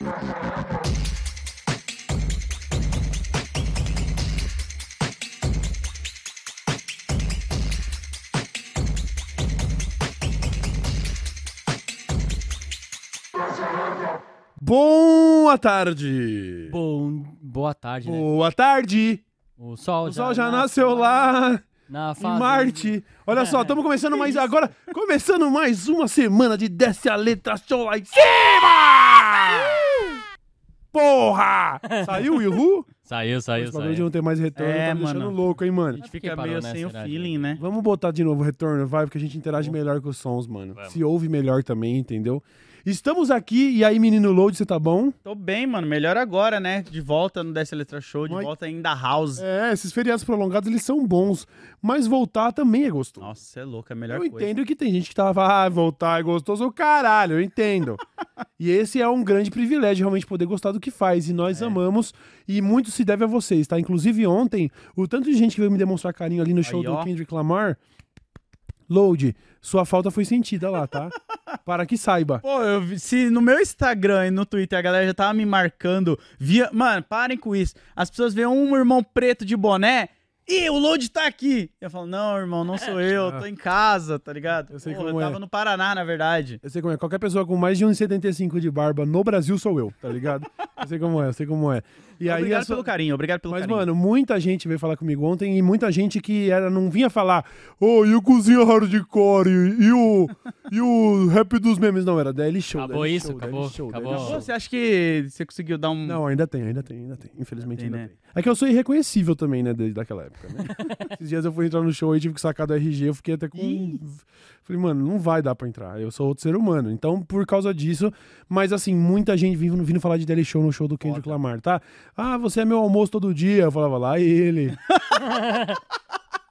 Boa tarde! Bom, boa tarde, né? Boa tarde! O sol, O sol já nasceu lá na em fazenda. Marte. Olha só, estamos começando mais agora, começando mais uma semana de Desce a Letra Show lá em cima! Porra! Saiu o Yuhu? Saiu, saiu, bagulho de saiu. não ter mais retorno É, tá me deixando mano. louco, hein, mano? A gente fica parou meio nessa sem o idade, feeling, né? Vamos botar de novo o retorno, vai, porque a gente interage melhor com os sons, mano. Vamos. Se ouve melhor também, entendeu? Estamos aqui, e aí, menino Load, você tá bom? Tô bem, mano. Melhor agora, né? De volta no Desce Letra Show, de Mas- volta ainda House. É, esses feriados prolongados, eles são bons, mas voltar também é gostoso. Nossa, você é louco, é a melhor eu coisa. entendo que tem gente que tava, ah, voltar é gostoso, o caralho, eu entendo. e esse é um grande privilégio, realmente, poder gostar do que faz, e nós É. amamos, e muito se deve a vocês, tá? Inclusive ontem, o tanto de gente que veio me demonstrar carinho ali no show Aí, do ó. Kendrick Lamar, Load, sua falta foi sentida lá, tá? Para que saiba. Pô, eu se no meu Instagram e no Twitter a galera já tava me marcando, via. Mano, parem com isso. As pessoas veem um irmão preto de boné. Ih, o Load tá aqui. Eu falo, não, irmão, não sou eu, eu tô em casa, tá ligado? Eu sei Pô, como eu é. tava no Paraná, na verdade. Eu sei como é. Qualquer pessoa com mais de 1,75 de barba no Brasil sou eu, tá ligado? Eu sei como é, eu sei como é. E aí, obrigado sua- pelo carinho, obrigado pelo Mas, carinho. mano, muita gente veio falar comigo ontem e muita gente que era, não vinha falar, ô, e o Cozinha Hardcore e o, e o Rap dos Memes. Não, era DL Show. Acabou DL isso? Show, Acabou? DL Show, Acabou? DL Show. você acha que você conseguiu dar um. Não, ainda tem, ainda tem, ainda tem. Infelizmente Tem, ainda né? tem. É que eu sou irreconhecível também, né, desde aquela época, né? Esses dias eu fui entrar no show e tive que sacar do RG, eu fiquei até com... Falei, mano, não vai dar pra entrar, eu sou outro ser humano. Então, por causa disso, mas assim, muita gente vindo, vindo falar de DL Show no show do Kendrick Foda. Lamar, tá? Ah, você é meu almoço todo dia. Eu falava, lá ele.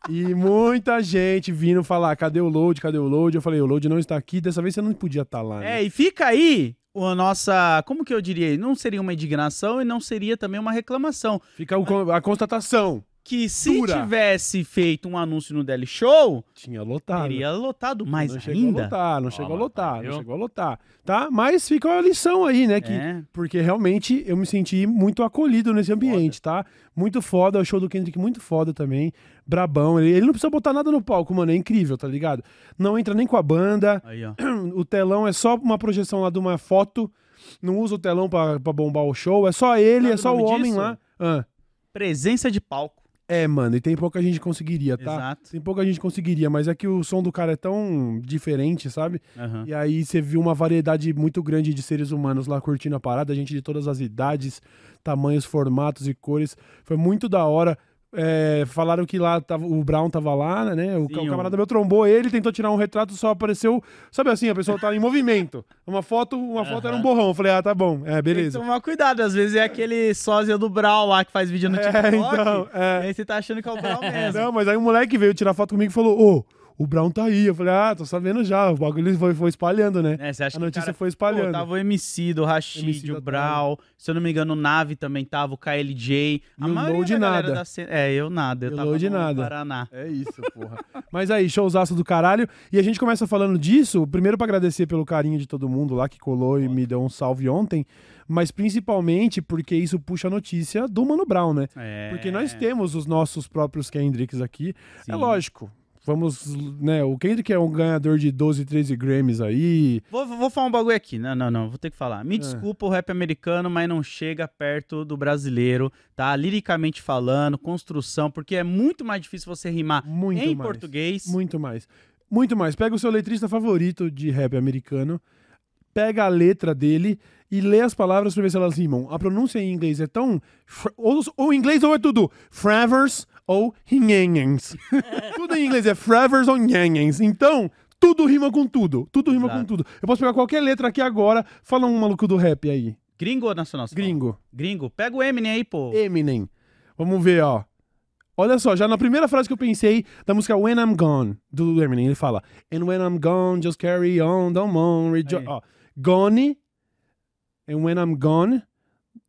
E muita gente vindo falar, cadê o load, cadê o load? Eu falei, o load não está aqui, dessa vez você não podia estar lá. né? É, e fica aí a nossa. Como que eu diria? Não seria uma indignação e não seria também uma reclamação. Fica o- a constatação. Que se Dura. tivesse feito um anúncio no Daily Show, Tinha lotado. teria lotado mais não chegou a lotar, não chegou a lotar, viu? não chegou a lotar, tá? Mas fica a lição aí, né? Que, É. Porque realmente eu me senti muito acolhido nesse ambiente, tá? Muito foda, o show do Kendrick muito foda também, brabão. Ele, ele não precisa botar nada no palco, mano, é incrível, tá ligado? Não entra nem com a banda, Aí, o telão é só uma projeção lá de uma foto, não usa o telão pra, pra bombar o show, é só ele, Sabe é só o homem disso? lá. Ah, Presença de palco. É, mano, e tem pouca gente conseguiria, tá? Exato. Tem pouca gente conseguiria, mas é que o som do cara é tão diferente, sabe? Aham. E aí você viu uma variedade muito grande de seres humanos lá curtindo a parada, gente de todas as idades, tamanhos, formatos e cores. Foi muito da hora. É, falaram que lá tava, o Brown tava lá, né? O, Sim, o camarada meu trombou ele, tentou tirar um retrato, só apareceu. Sabe assim, a pessoa tá em movimento. Uma foto, uma foto era um borrão. Eu falei, ah, tá bom, é, Tem que beleza. tomar cuidado, às vezes é aquele sósia do Brau lá que faz vídeo no É, TikTok. então, E é. aí você tá achando que é o Brau mesmo. Não, mas aí o moleque veio tirar foto comigo e falou: Ô, o Brown tá aí. Eu falei, ah, tô sabendo já. O bagulho foi, foi espalhando, né? É, você acha A notícia cara- foi espalhando. Pô, tava o MC do Rashid, MC o Brau, se eu não me engano, o Nave também tava, o KLJ. E o Load da galera nada. da cena- É, eu nada, eu E o tava no nada. Paraná. É isso, porra. Mas aí, showzaço do caralho. E a gente começa falando disso, primeiro pra agradecer pelo carinho de todo mundo lá que colou e me deu um salve ontem, mas principalmente porque isso puxa a notícia do Mano Brown, né? É, Porque nós temos os nossos próprios Kendricks aqui. sim. É lógico. Vamos, né? O Kendrick é um ganhador de 12, 13 Grammys aí. Vou, vou falar um bagulho aqui. Não, não, não. Vou ter que falar. É. Me desculpa o rap americano, mas não chega perto do brasileiro, tá? Liricamente falando, construção, porque é muito mais difícil você rimar Muito em mais. português. Muito mais. Muito mais. Pega o seu letrista favorito de rap americano, pega a letra dele e lê as palavras pra ver se elas rimam. A pronúncia em inglês é tão. Ou, ou em inglês ou é tudo Fravers ou Hinhengens. tudo em inglês é Fravers ou Hinhengens. Então, tudo rima com tudo. Tudo rima Exato. com tudo. Eu posso pegar qualquer letra aqui agora. Fala um maluco do rap aí. Gringo ou nacional? Gringo. Gringo. Pega o Eminem aí, pô. Eminem. Vamos ver, ó. Olha só, já na primeira frase que eu pensei da música When I'm Gone, do Eminem, ele fala And when I'm gone, just carry on, don't moan, rejoice. Ó, gone, and when I'm gone,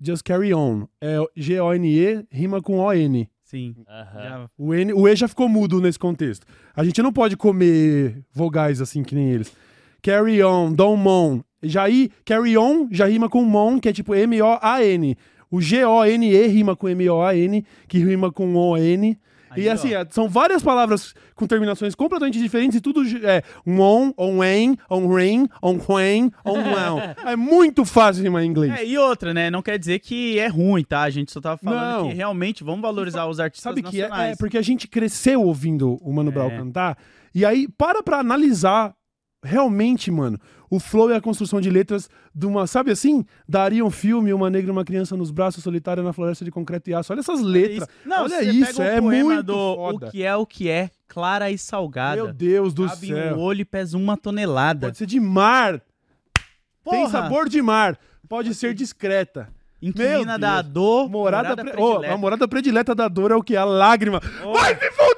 just carry on. É G-O-N-E, rima com O-N. Sim. Já- O, N, o E já ficou mudo nesse contexto. A gente não pode comer vogais assim que nem eles. Carry on, don't moan. Jair, carry on, já rima com mon, que é tipo M-O-A-N. O G-O-N-E rima com M-O-A-N, que rima com O-N. Aí, e ó. assim, é, são várias palavras com terminações completamente diferentes e tudo é um on, on en, on rain, on quen, on wow. É muito fácil rimar em inglês. É, e outra, né? Não quer dizer que é ruim, tá? A gente só tava falando Não. que realmente vamos valorizar os artistas Sabe que é, nacionais. é porque a gente cresceu ouvindo o Mano Brown É. cantar, e aí para pra analisar realmente, mano, o flow e a construção de letras de uma, sabe assim? Daria um filme, uma negra e uma criança nos braços, solitária na floresta de concreto e aço. Olha essas Olha letras. isso. Não, Olha isso, o é muito do foda. O que é o que é, clara e salgada. Meu Deus do Cabe céu. um olho e pesa uma tonelada. Pode ser de mar, tem Porra! sabor de mar, pode ser discreta. Inquilina da dor, Morada, morada pre- predileta. a morada predileta da dor é o que? A lágrima. Oh. Vai se fuder!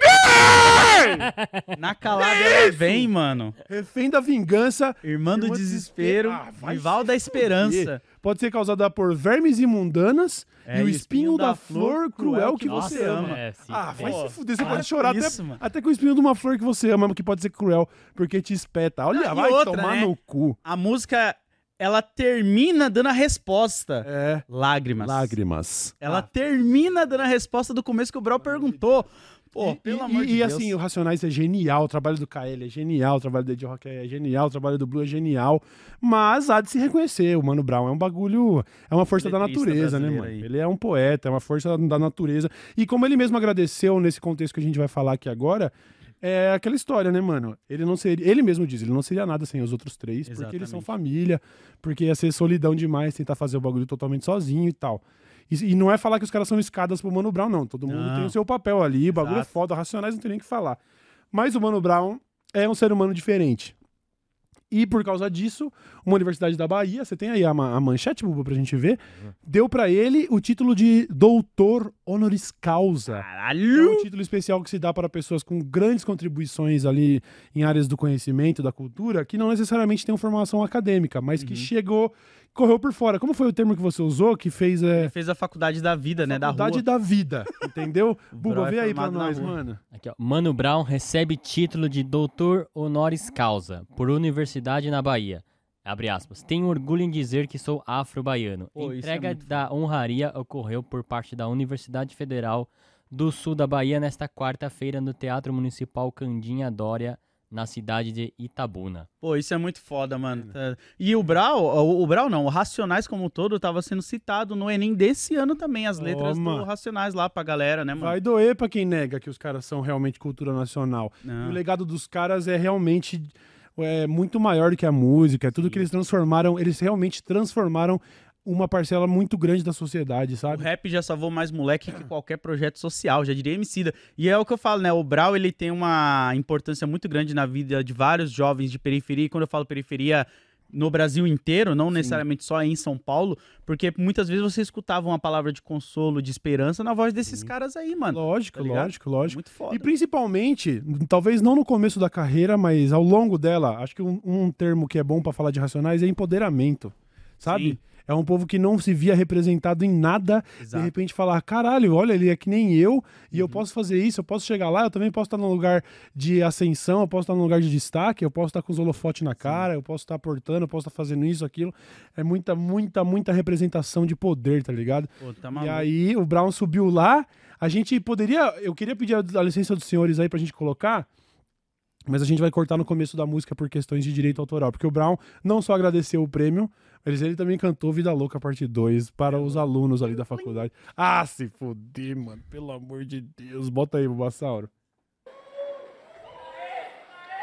Na calada ela vem, mano. Refém da vingança. Irmã do Irmã do desespero, desespero. Ah, rival da fuder. esperança. Pode ser causada por vermes imundanas É, e o espinho da flor cruel que você ama. É, sim. Ah, vai Pô, se fuder. Você pode chorar até, isso, mano. até com o espinho de uma flor que você ama, que pode ser cruel, porque te espeta. Olha, Não, vai outra, tomar né? no cu. A música, ela termina dando a resposta. É. Lágrimas. Lágrimas. Ela Ah. termina dando a resposta do começo que o Brau perguntou. Pô, E- pelo e, amor e, de e Deus. assim, o Racionais é genial, o trabalho do KL é genial, o trabalho do Ed Rock é genial, o trabalho do Blue é genial, mas há de se reconhecer, o Mano Brown é um bagulho, é uma força da natureza, né, mano? aí. Ele é um poeta, é uma força da natureza. E como ele mesmo agradeceu nesse contexto que a gente vai falar aqui agora, é aquela história, né, mano? Ele não seria, ele mesmo diz, ele não seria nada sem os outros três, porque eles são Exatamente. família, porque ia ser solidão demais tentar fazer o bagulho totalmente sozinho e tal. E, e não é falar que os caras são escadas pro Mano Brown, não. Todo mundo Não. tem o seu papel ali, o bagulho é foda, Racionais não tem nem o que falar. Mas o Mano Brown é um ser humano diferente. E por causa disso, uma universidade da Bahia, você tem aí a, a manchete, Buba, pra gente ver, deu pra ele o título de doutor honoris causa. É Caralho! um título especial que se dá para pessoas com grandes contribuições ali em áreas do conhecimento, da cultura, que não necessariamente têm formação acadêmica, mas Uhum. que chegou, correu por fora. Como foi o termo que você usou, que fez é, fez a faculdade da vida, né? Da faculdade rua. da vida, entendeu? Buba, é vê aí pra nós, mano. Aqui, ó. Mano Brown recebe título de doutor honoris causa por Universidade na Bahia. Abre aspas. Tenho orgulho em dizer que sou afro-baiano. Pô, é Entrega muito da honraria ocorreu por parte da Universidade Federal do Sul da Bahia nesta quarta-feira no Teatro Municipal Candinha Dória, na cidade de Itabuna. Pô, isso é muito foda, mano. Tá- E o Brau, o, o Brau não, o Racionais como um todo tava sendo citado no Enem desse ano também, as letras Toma. do Racionais lá pra galera, né, mano? Vai doer pra quem nega que os caras são realmente cultura nacional. O legado dos caras é realmente é, muito maior do que a música. É tudo que eles transformaram, eles realmente transformaram uma parcela muito grande da sociedade, O sabe? rap já salvou mais moleque que qualquer projeto social, já diria Emicida. E é o que eu falo, né? O Brau, ele tem uma importância muito grande na vida de vários jovens de periferia. E quando eu falo periferia, no Brasil inteiro, não necessariamente só em São Paulo, porque muitas vezes você escutava uma palavra de consolo, de esperança na voz desses caras aí, mano. Lógico, tá lógico, lógico. Muito foda. E principalmente, talvez não no começo da carreira, mas ao longo dela, acho que um, um termo que é bom pra falar de Racionais é empoderamento, sabe? Sim. É um povo que não se via representado em nada, de Exato. repente falar, caralho, olha, ele é que nem eu, e Uhum. eu posso fazer isso, eu posso chegar lá, eu também posso estar num lugar de ascensão, eu posso estar num lugar de destaque, eu posso estar com os holofotes na cara, eu posso estar portando, eu posso estar fazendo isso, aquilo. É muita, muita, muita representação de poder, tá ligado? Pô, tá E aí o Brown subiu lá. A gente poderia. Eu queria pedir a, a licença dos senhores aí pra gente colocar. Mas a gente vai cortar no começo da música por questões de direito autoral. Porque o Brown não só agradeceu o prêmio, mas ele também cantou Vida Louca Parte 2 para os alunos ali da faculdade. Ah, se fuder, mano. Pelo amor de Deus. Bota aí, Bubassauro.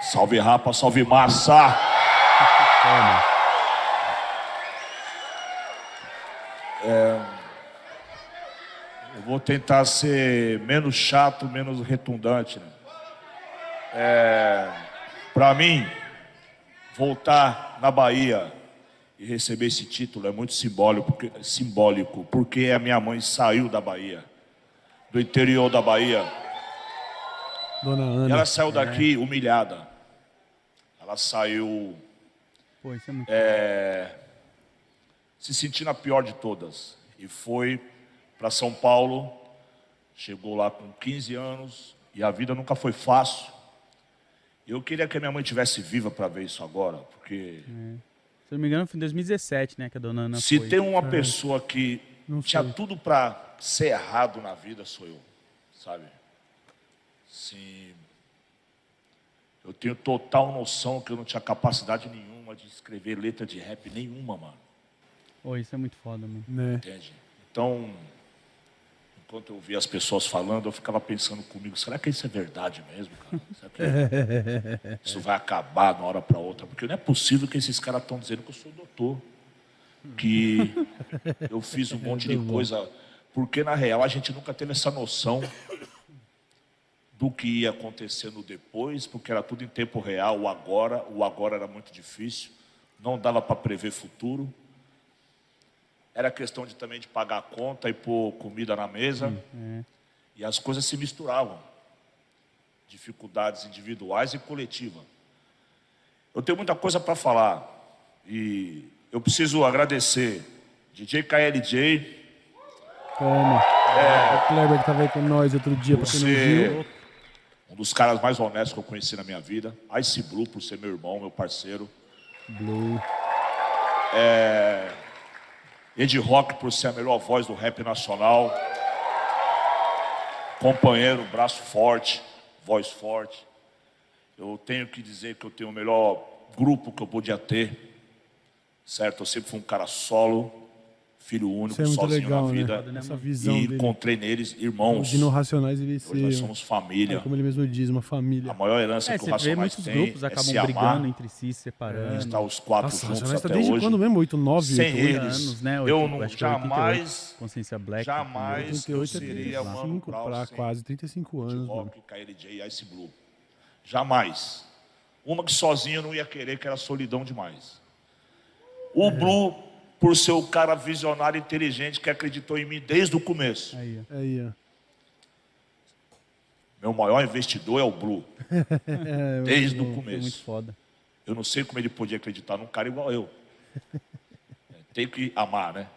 Salve Rapa, salve Massa! É, eu vou tentar ser menos chato, menos retundante. Né? É, Para mim, voltar na Bahia e receber esse título é muito simbólico porque, simbólico, porque a minha mãe saiu da Bahia, do interior da Bahia. Dona E Ana. ela saiu daqui humilhada. Ela saiu Pô, isso é muito se sentindo a pior de todas. E foi para São Paulo, chegou lá com 15 anos, e a vida nunca foi fácil. Eu queria que a minha mãe tivesse viva para ver isso agora, porque Se não me engano, foi em 2017, né, que a dona Ana Se foi. tem uma pessoa que Não tinha tudo pra ser errado na vida, sou eu, sabe? Sim. Eu tenho total noção que eu não tinha capacidade nenhuma de escrever letra de rap nenhuma, mano. Pô, isso é muito foda, mano. Né? Entende? Então, enquanto eu ouvia as pessoas falando, eu ficava pensando comigo, será que isso é verdade mesmo, cara? Será que isso vai acabar de uma hora para outra? Porque não é possível que esses caras estão dizendo que eu sou doutor. Que eu fiz um monte de coisa. Porque, na real, a gente nunca teve essa noção do que ia acontecer no depois, porque era tudo em tempo real, o agora. O agora era muito difícil, não dava para prever futuro. Era questão de também de pagar a conta e pôr comida na mesa. E as coisas se misturavam. Dificuldades individuais e coletivas. Eu tenho muita coisa para falar. E eu preciso agradecer DJ KLJ, Toma. O Kleber que tava aí com nós outro dia, pra quem não você, viu. um dos caras mais honestos que eu conheci na minha vida. Ice Blue, por ser meu irmão, meu parceiro. Blue. Ed Rock, por ser a melhor voz do rap nacional. Companheiro, braço forte, voz forte. Eu tenho que dizer que eu tenho o melhor grupo que eu podia ter. Certo? Eu sempre fui um cara solo, filho único, é sozinho legal, na vida. né? Essa visão E dele. encontrei neles irmãos. Ouvindo o Racionais e Hoje nós somos família. É, como ele mesmo diz, uma A família. maior herança É, que o Racionais muitos tem grupos é acabam se amar, brigando entre si, se separando. estar os quatro Nossa, juntos Racionais tá até desde hoje. quando mesmo? 8, 9, Sem 8, eles, anos, né? eu não, acho que é 88, jamais, Consciência Black. jamais 38 eu é seria Mano 35 Brown pra sem quase 35 de anos, mano. rock, KLJ e Ice Blue. Jamais. Uma que sozinho eu não ia querer, que era solidão demais. O É. Blue, por ser o cara visionário e inteligente que acreditou em mim desde o começo. Aí, ó. Aí. Meu maior investidor é o Blue. É, desde o Foi muito começo. foda. Eu não sei como ele podia acreditar num cara igual eu. É, Tenho que amar, né?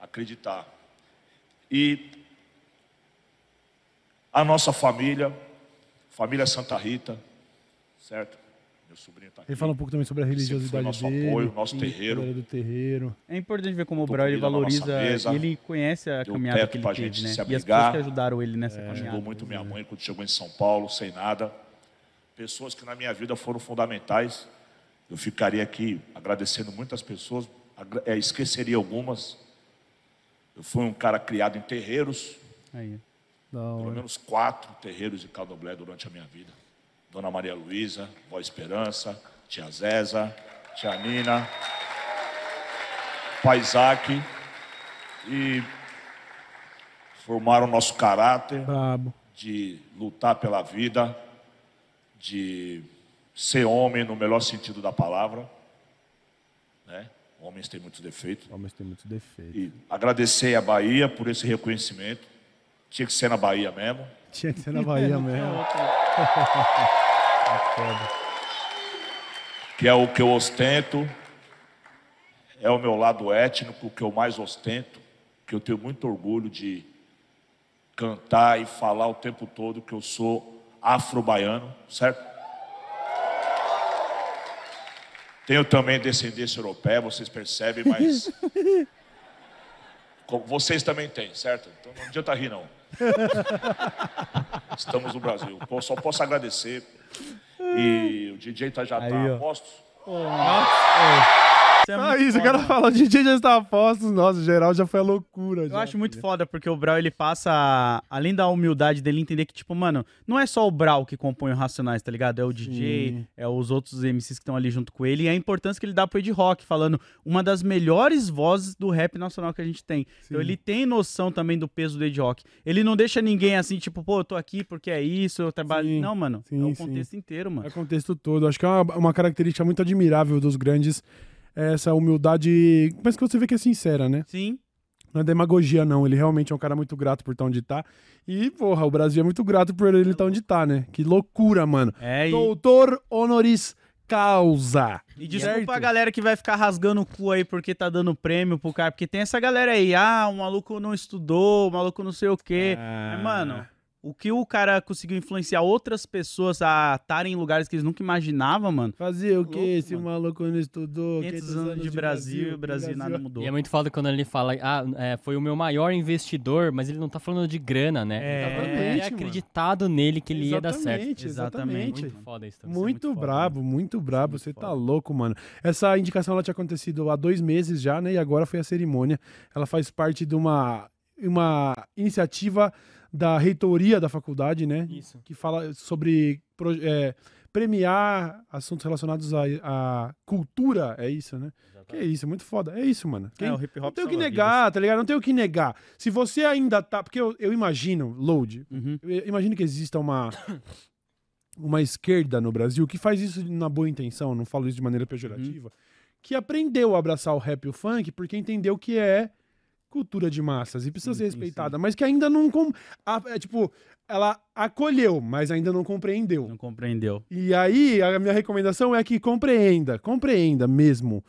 Acreditar. E a nossa família, família Santa Rita, certo? Meu sobrinho está aqui. Ele fala um pouco também sobre a religiosidade nosso dele. apoio, nosso terreiro. do terreiro. É importante ver como o Tô Brau ele comida na nossa valoriza mesa, e ele conhece a caminhada que ele teve, gente né? se E as abrigar. pessoas que ajudaram ele nessa caminhada. Ajudou muito minha mãe quando chegou em São Paulo, sem nada. Pessoas que na minha vida foram fundamentais. Eu ficaria aqui agradecendo muitas pessoas, eh, esqueceria algumas. Eu fui um cara criado em terreiros, Aí. Pelo menos quatro terreiros de candomblé durante a minha vida. Dona Maria Luísa, Vó Esperança, Tia Zeza, Tia Nina, Pai Isaac. E formaram nosso caráter Brabo. de lutar pela vida, de ser homem no melhor sentido da palavra. Né? Homens têm muitos defeitos. Mas tem muitos defeitos. E agradecer a Bahia por esse reconhecimento. Tinha que ser na Bahia mesmo. Tinha que ser na Bahia mesmo. Que é o que eu ostento, é o meu lado étnico que eu mais ostento, que eu tenho muito orgulho de cantar e falar o tempo todo que eu sou afro-baiano, certo? Tenho também descendência europeia, vocês percebem, mas vocês também têm, certo? Então não adianta rir não. Estamos no Brasil. Pô, Só posso agradecer. E o DJ tá, já tá ó. a postos. Isso é Ah, isso, o foda. cara fala, o DJ já está a postos, nossa, geral já foi a loucura. Eu já, acho muito filho. foda, porque o Brau, ele passa, além da humildade dele, entender que, tipo, mano, não é só o Brau que compõe o Racionais, tá ligado? É o DJ, Sim. é os outros MCs que estão ali junto com ele, e a importância que ele dá pro Ed Rock, falando uma das melhores vozes do rap nacional que a gente tem. Então Sim. ele tem noção também do peso do Ed Rock. Ele não deixa ninguém assim, tipo, pô, eu tô aqui porque é isso, eu trabalho. Sim, Não, mano, é o contexto inteiro, É mano. o contexto todo. Acho que é uma, uma característica muito admirável dos grandes, é essa humildade, mas que você vê que é sincera, né? Sim, Não é demagogia, não. Ele realmente é um cara muito grato por estar onde tá. E, porra, o Brasil é muito grato por ele estar onde tá, né? Que loucura, mano. é, e, Doutor honoris causa. e desculpa Certo? a galera que vai ficar rasgando o cu aí porque tá dando prêmio pro cara, porque tem essa galera aí, ah, o maluco não estudou, o maluco não sei o quê. Ah. Mas, mano, o que o cara conseguiu influenciar outras pessoas a estarem em lugares que eles nunca imaginavam, mano. Fazer o que Louco, esse mano. maluco não estudou? 500 anos de Brasil, Brasil, nada mudou. E é muito foda quando ele fala, ah, é, foi o meu maior investidor, mas ele não tá falando de grana, né? É, ele tá falando ele Exatamente, é mano. acreditado nele que ele ia dar certo. Exatamente, Exatamente. exatamente. Muito foda isso também. Muito, muito foda, brabo, muito brabo. muito Você tá foda. louco, mano. Essa indicação ela tinha acontecido há dois meses já, né? E agora foi a cerimônia. Ela faz parte de uma, uma iniciativa da reitoria da faculdade, né? Isso. Que fala sobre é, premiar assuntos relacionados à, à cultura. É isso, né? Que é isso, muito foda. É isso, mano. Quem- É, o hip não hop tem o que negar, tá ligado? Não tem o que negar. Se você ainda tá. Porque eu, eu imagino, Load, vidas. Uhum. eu imagino que exista uma, uma esquerda no Brasil que faz isso na boa intenção, não falo isso de maneira pejorativa, que aprendeu a abraçar o rap e o funk porque entendeu que é cultura de massas e precisa Sim, ser sim, respeitada, mas que ainda não. Com, a- é, tipo, ela acolheu, mas ainda não compreendeu. Não compreendeu. E aí, a minha recomendação é que compreenda, compreenda mesmo.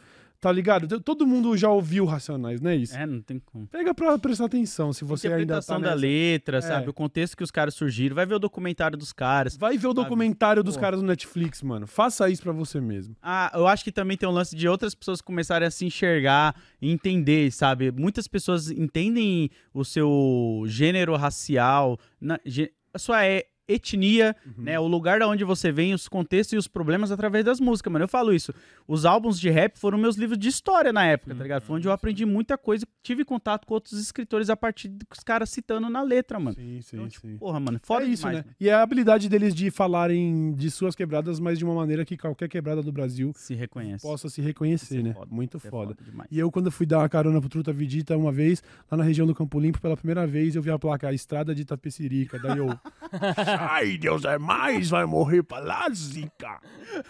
Tá ligado? Todo mundo já ouviu Racionais, não é isso? É, não tem como. Pega pra prestar atenção se você ainda tá Interpretação da nessa. letra, É. sabe? O contexto que os caras surgiram. Vai ver o documentário dos caras. Vai ver o Sabe? documentário dos Pô. caras no Netflix, mano. Faça isso pra você mesmo. Ah, eu acho que também tem um lance de outras pessoas começarem a se enxergar e entender, sabe? Muitas pessoas entendem o seu gênero racial, na- gê- a sua é- etnia, Uhum. né? O lugar da onde você vem, os contextos e os problemas através das músicas, mano. Eu falo isso. Os álbuns de rap foram meus livros de história na época, tá ligado? Foi onde eu aprendi muita coisa, tive contato com outros escritores a partir dos caras citando na letra, mano. Sim, sim, Então, tipo, sim. porra, mano, foda é isso, demais, né? mano. E a habilidade deles de falarem de suas quebradas, mas de uma maneira que qualquer quebrada do Brasil Se reconhece. possa se reconhecer, é né? foda, Muito é foda. demais. E eu, quando fui dar uma carona pro Truta Vidita uma vez, lá na região do Campo Limpo, pela primeira vez, eu vi a placa Estrada de Itapecerica. Daí eu. Ai, Deus é mais, vai morrer pra lá, Zica.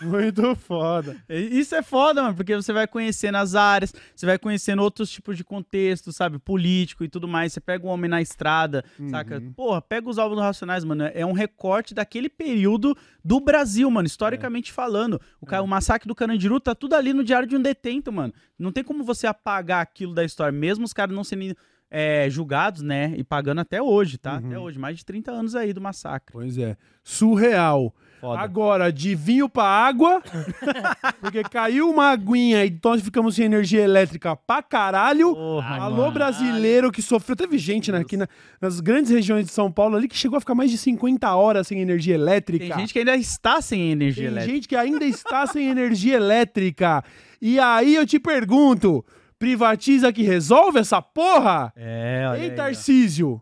Muito foda. Isso é foda, mano, porque você vai conhecendo as áreas, você vai conhecendo outros tipos de contexto, sabe? Político e tudo mais. Você pega o Homem na Estrada, saca? Porra, pega os álbuns do Racionais, mano. É um recorte daquele período do Brasil, mano, historicamente falando. O, ca- o massacre do Carandiru tá tudo ali no Diário de um Detento, mano. Não tem como você apagar aquilo da história, mesmo os caras não sendo é, julgados, né? E pagando até hoje, tá? Até hoje, mais de 30 anos aí do massacre. Pois é. Surreal. Foda. Agora, de vinho pra água, porque caiu uma aguinha e nós ficamos sem energia elétrica pra caralho. Porra, Alô, mano. brasileiro que sofreu. Teve gente né, aqui na- nas grandes regiões de São Paulo ali que chegou a ficar mais de 50 horas sem energia elétrica. Tem gente que ainda está sem energia Tem elétrica. gente que ainda está sem energia elétrica. E aí eu te pergunto: privatiza que resolve essa porra? É, olha Ei, aí. Tarcísio,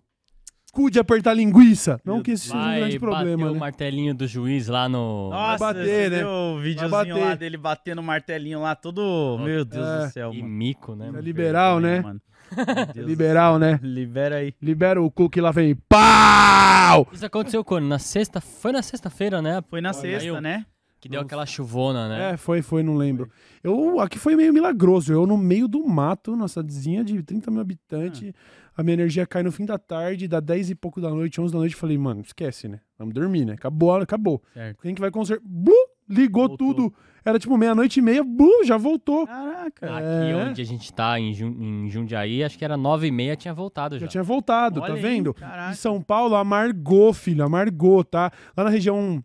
cu de apertar linguiça. Não que esse seja um Vai grande bater problema, o né? martelinho do juiz lá no... Nossa, bater, você né? o videozinho bater. lá dele batendo o martelinho lá, todo. Meu Deus É. do céu, E mano. mico, né? É mano? liberal, né? Mano. Liberal, né? Libera aí. Libera o cu que lá vem. Pau! Isso aconteceu quando? Na sexta? Foi na sexta-feira, né? Foi na Olha, sexta, eu- né? Que deu aquela chuvona, né? É, foi, foi, não lembro. Eu, aqui foi meio milagroso. Eu no meio do mato, na cidadezinha de 30 mil habitantes, a minha energia cai no fim da tarde, dá 10 e pouco da noite, 11 da noite. Falei, mano, esquece, né? Vamos dormir, né? Acabou, acabou. Certo. Quem que vai consertar? Blu! Ligou Voltou. tudo. Era tipo meia-noite e meia, blu, já voltou. Caraca. Aqui É. onde a gente tá, em, Jun- em Jundiaí, acho que era nove e meia, tinha voltado já. Já tinha voltado, Olha tá aí, vendo? caraca. E São Paulo amargou, filho, amargou, tá? Lá na região.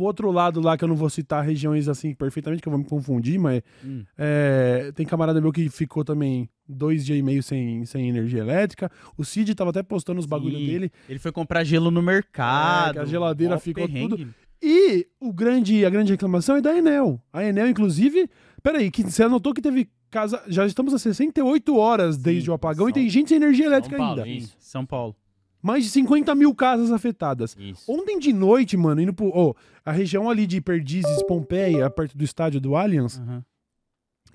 Pro outro lado lá, que eu não vou citar regiões assim perfeitamente, que eu vou me confundir, mas Hum. é, tem camarada meu que ficou também dois dias e meio sem, sem energia elétrica. O Cid tava até postando os bagulho Sim. dele. Ele foi comprar gelo no mercado. É, que a geladeira ficou perrengue. E o grande, a grande reclamação é da Enel. A Enel, inclusive. Peraí, que você anotou que teve casa. Já estamos a 68 horas desde Sim, o apagão e São- tem gente sem energia elétrica São Paulo, ainda. isso. São Paulo. Mais de 50 mil casas afetadas. Isso. Ontem de noite, mano, indo pro. ó, a região ali de Perdizes, Pompeia, perto do estádio do Allianz, Aham.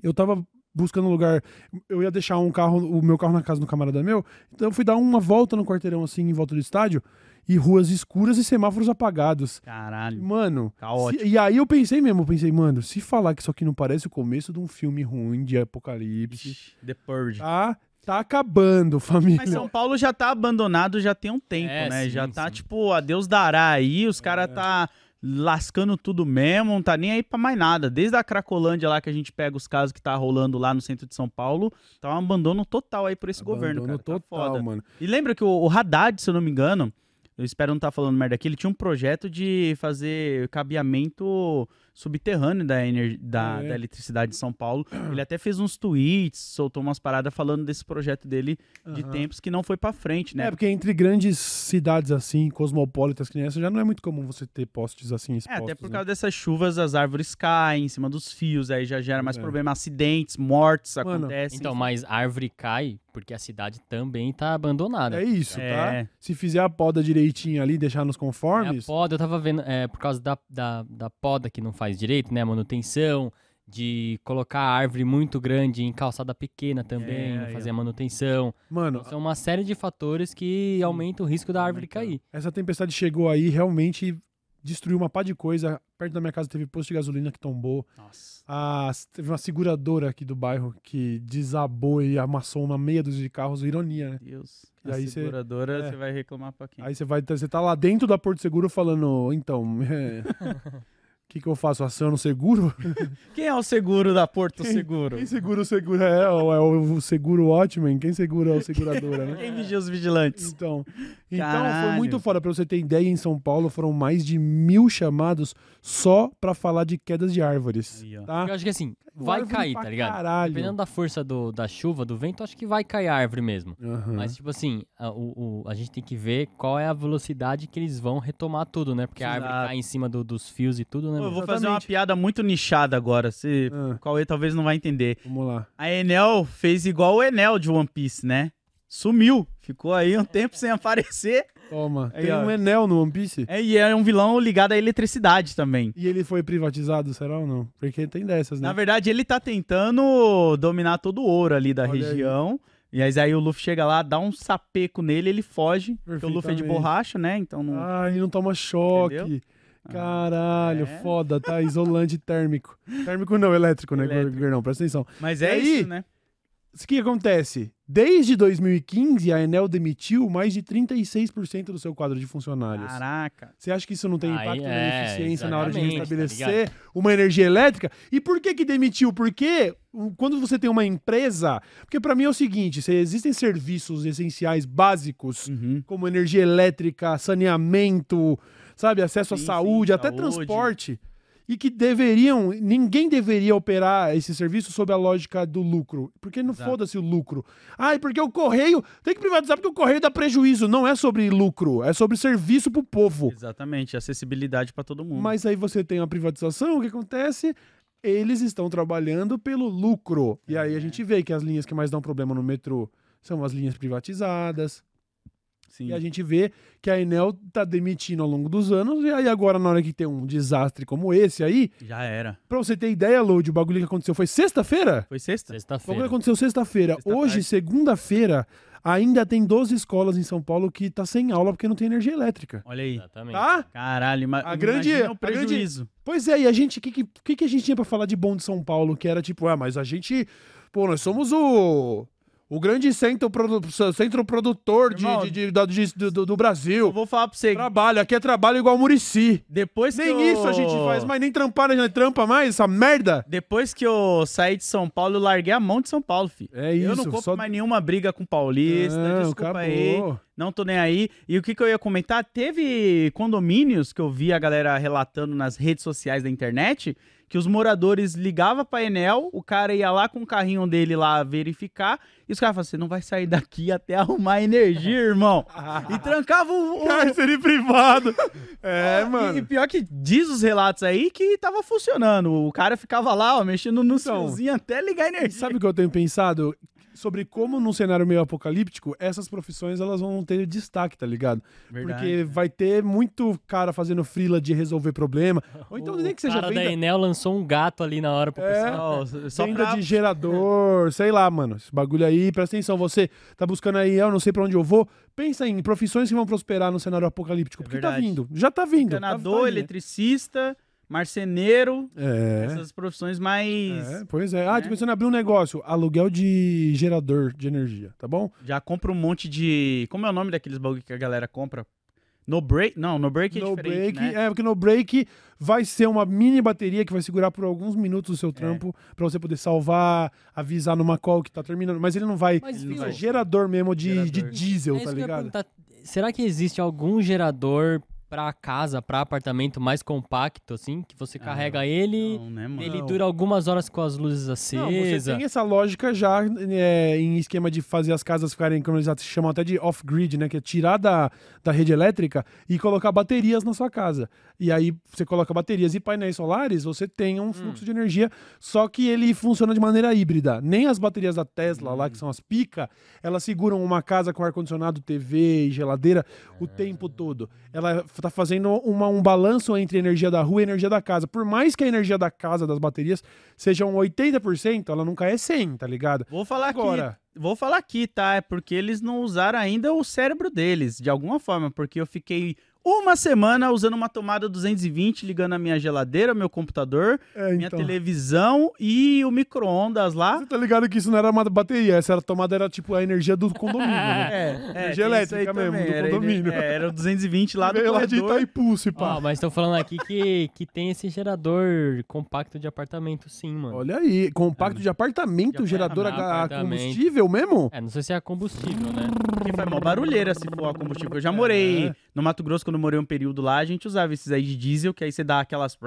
eu tava buscando um lugar. Eu ia deixar um carro, o meu carro na casa do camarada meu. Então eu fui dar uma volta no quarteirão, assim, em volta do estádio, e ruas escuras e semáforos apagados. Caralho. Mano. Caótico. se- e aí eu pensei mesmo, eu pensei, mano, se falar que isso aqui não parece o começo de um filme ruim de apocalipse, Ixi, The Purge. tá, tá acabando, família. Mas São Paulo já tá abandonado já tem um tempo, É, né? sim, já tá, sim. tipo, a Deus dará aí, os caras tá lascando tudo mesmo, não tá nem aí pra mais nada. Desde a Cracolândia lá que a gente pega os casos que tá rolando lá no centro de São Paulo, tá um abandono total aí por esse governo, Abandono cara. Tá total, foda. mano. E lembra que o, o Haddad, se eu não me engano, eu espero não estar falando merda aqui, ele tinha um projeto de fazer cabeamento subterrâneo da, ener- da, É. da eletricidade de São Paulo. Ele até fez uns tweets, soltou umas paradas falando desse projeto dele de Aham. tempos que não foi pra frente, né? É, porque entre grandes cidades assim, cosmopolitas que nem essa, já não é muito comum você ter postes assim É, expostos. até por né? causa dessas chuvas, as árvores caem em cima dos fios, aí já gera mais É. problema, acidentes, mortes Mano, acontecem. Então, mas árvore cai porque a cidade também tá abandonada. É isso, É. tá? Se fizer a poda direitinho ali, deixar nos É a conformes, poda, eu tava vendo, é, por causa da, da, da poda que não faz direito, né? Manutenção, de colocar árvore muito grande em calçada pequena também, É, fazer a manutenção. mano, Então, são uma série de fatores que aumentam o risco da árvore cair. essa tempestade chegou aí realmente destruiu uma pá de coisa. Perto da minha casa teve posto de gasolina que tombou. Nossa. A, teve uma seguradora aqui do bairro que desabou e amassou uma meia dúzia de carros. Ironia, né? Deus. E a aí seguradora, é. você vai reclamar pra quem? Aí você vai, você tá lá dentro da Porto Seguro falando, então, o que, que eu faço? Aciono seguro? Quem é o seguro da Porto Quem- Seguro? Quem segura o seguro? É, o- é o seguro Watchman? Quem segura é o seguradora, né? Quem vigia os vigilantes? Então, então foi muito foda. Pra você ter ideia, em São Paulo foram mais de mil chamados só pra falar de quedas de árvores. Aí. Tá? Eu acho que assim, vai Árvore cair, tá ligado? Caralho. Dependendo da força do, da chuva, do vento, acho que vai cair a árvore mesmo. Aham. Mas, tipo assim, a, o, o- a gente tem que ver qual é a velocidade que eles vão retomar tudo, né? Porque a árvore Exato. cai em cima do- dos fios e tudo, né? Eu vou fazer uma piada muito nichada agora. Se... Ah, O Cauê talvez não vai entender. vamos lá. A Enel fez igual o Enel de One Piece, né? Sumiu. Ficou aí um tempo sem aparecer. Toma. Aí, Tem ó. um Enel no One Piece. É, e é um vilão ligado à eletricidade também. E ele foi privatizado, será ou não? Porque tem dessas, né? Na verdade, ele tá tentando dominar todo o ouro ali da Olha aí. região. E aí, aí o Luffy chega lá, dá um sapeco nele, ele foge. Porque o Luffy é de borracha, né? Então não. Ah, ele não toma choque. Entendeu? Caralho, é. foda, tá? Isolante térmico. Térmico não, elétrico, né? Elétrico. Não, presta atenção. Mas é aí? isso, né? O que acontece? Desde 2015, a Enel demitiu mais de 36% do seu quadro de funcionários. Caraca. Você acha que isso não tem Aí, impacto na é, eficiência na hora de tá restabelecer uma energia elétrica? E por que que demitiu? Porque quando você tem uma empresa... Porque pra mim é o seguinte, se existem serviços essenciais básicos, Uhum. como energia elétrica, saneamento, sabe, acesso à Sim, saúde, sim, até saúde. transporte, e que deveriam, ninguém deveria operar esse serviço sob a lógica do lucro, porque não foda-se o lucro. Ai, porque o correio, tem que privatizar porque o correio dá prejuízo, não é sobre lucro, é sobre serviço pro povo. Exatamente, acessibilidade pra todo mundo. Mas aí você tem a privatização, o que acontece? Eles estão trabalhando pelo lucro. E aí a gente vê que as linhas que mais dão problema no metrô são as linhas privatizadas. Sim. E a gente vê que a Enel tá demitindo ao longo dos anos, e aí agora, na hora que tem um desastre como esse aí, Já era. pra você ter ideia, Load, o bagulho que aconteceu foi sexta-feira? Foi sexta? O bagulho Sexta-feira. aconteceu sexta-feira. Sexta Hoje, segunda-feira, ainda tem 12 escolas em São Paulo que tá sem aula porque não tem energia elétrica. Olha aí. Exatamente. Tá? Caralho, ma A grande- o a grande- prejuízo. Pois é, e a gente, o que, que, que, que a gente tinha pra falar de bom de São Paulo? Que era tipo, ah, mas a gente, pô, nós somos o. O grande centro, produ centro produtor de, Irmão, de- de- da- de- do, do- Brasil. vou falar pra você. Trabalho, aqui é trabalho igual Murici. Depois que Nem eu... isso a gente faz, mas nem trampar, nem trampa mais, essa merda. Depois que eu saí de São Paulo, eu larguei a mão de São Paulo, filho. É isso, eu não compro só- mais nenhuma briga com paulista. Não, desculpa aí. acabou. Não tô nem aí. E o que, que eu ia comentar? Teve condomínios que eu vi a galera relatando nas redes sociais da internet que os moradores ligavam pra Enel, o cara ia lá com o carrinho dele lá verificar, e os caras falavam, você não vai sair daqui até arrumar energia, irmão. e trancava o... o- Cárcere privado. É, E- mano. E pior que diz os relatos aí que tava funcionando. O cara ficava lá, ó, mexendo no Então, fiozinho até ligar a energia. Sabe o que eu tenho pensado? Sobre como num cenário meio apocalíptico, essas profissões elas vão ter destaque, tá ligado? Verdade. Porque vai ter muito cara fazendo frila de resolver problema. Ou então o nem que seja cara da venda, Enel lançou um gato ali na hora pro É. pessoal. Só venda pra... de gerador, sei lá, mano. Esse bagulho aí, presta atenção. Você tá buscando aí, eu não sei pra onde eu vou. Pensa em profissões que vão prosperar no cenário apocalíptico. É porque tá verdade. vindo. Já tá vindo. tá- encanador, tá vindo. eletricista, marceneiro, É. essas profissões mais... É, pois é. Ah, né? tô pensando em abrir um negócio. Aluguel de gerador de energia, tá bom? Já compra um monte de... Como é o nome daqueles bagulho que a galera compra? No break? Não, no break é no diferente, break, né? é, porque no break vai ser uma mini bateria que vai segurar por alguns minutos É. o seu trampo pra você poder salvar, avisar numa call que tá terminando. Mas ele não vai. Mas, ele não vai gerador mesmo de, de Gerador. diesel, É isso tá que eu ia ligado? perguntar. será que existe algum gerador pra casa, pra apartamento mais compacto, assim? Que você carrega ele, Não, né, mano? ele dura algumas horas com as luzes Não, você acesas. tem essa lógica já é, em esquema de fazer as casas ficarem, como eles chamam até de off-grid, né? Que é tirar da, da rede elétrica e colocar baterias na sua casa. E aí você coloca baterias e painéis solares, você tem um fluxo de energia, só que ele funciona de maneira híbrida. Nem as baterias da Tesla lá, que são as pica, elas seguram uma casa com ar-condicionado, TV e geladeira o tempo todo. Ela tá fazendo uma- um balanço entre a energia da rua e a energia da casa. Por mais que a energia da casa, das baterias, sejam 80%, ela nunca é 100, tá ligado? Vou falar aqui. Agora, Vou falar aqui, tá? É porque eles não usaram ainda o cérebro deles, de alguma forma, porque eu fiquei uma semana usando uma tomada 220, ligando a minha geladeira, meu computador, é, minha então. televisão e o micro-ondas lá. Você tá ligado que isso não era uma bateria, essa era tomada era tipo a energia do condomínio, né? É, é, Energia isso elétrica mesmo, também, do era, condomínio. É, era o 220 lá do Veio lá de corredor. Itaipu, se pá. Ó, mas estão falando aqui que, que tem esse gerador compacto de apartamento, sim, mano. Olha aí, compacto de apartamento, De gerador a, a apartamento. combustível mesmo? É, não sei se é a combustível, né? Porque faz mó barulheira se for a combustível. Eu já morei É. no Mato Grosso, quando eu morei um período lá, a gente usava esses aí de diesel, que aí você dá aquelas...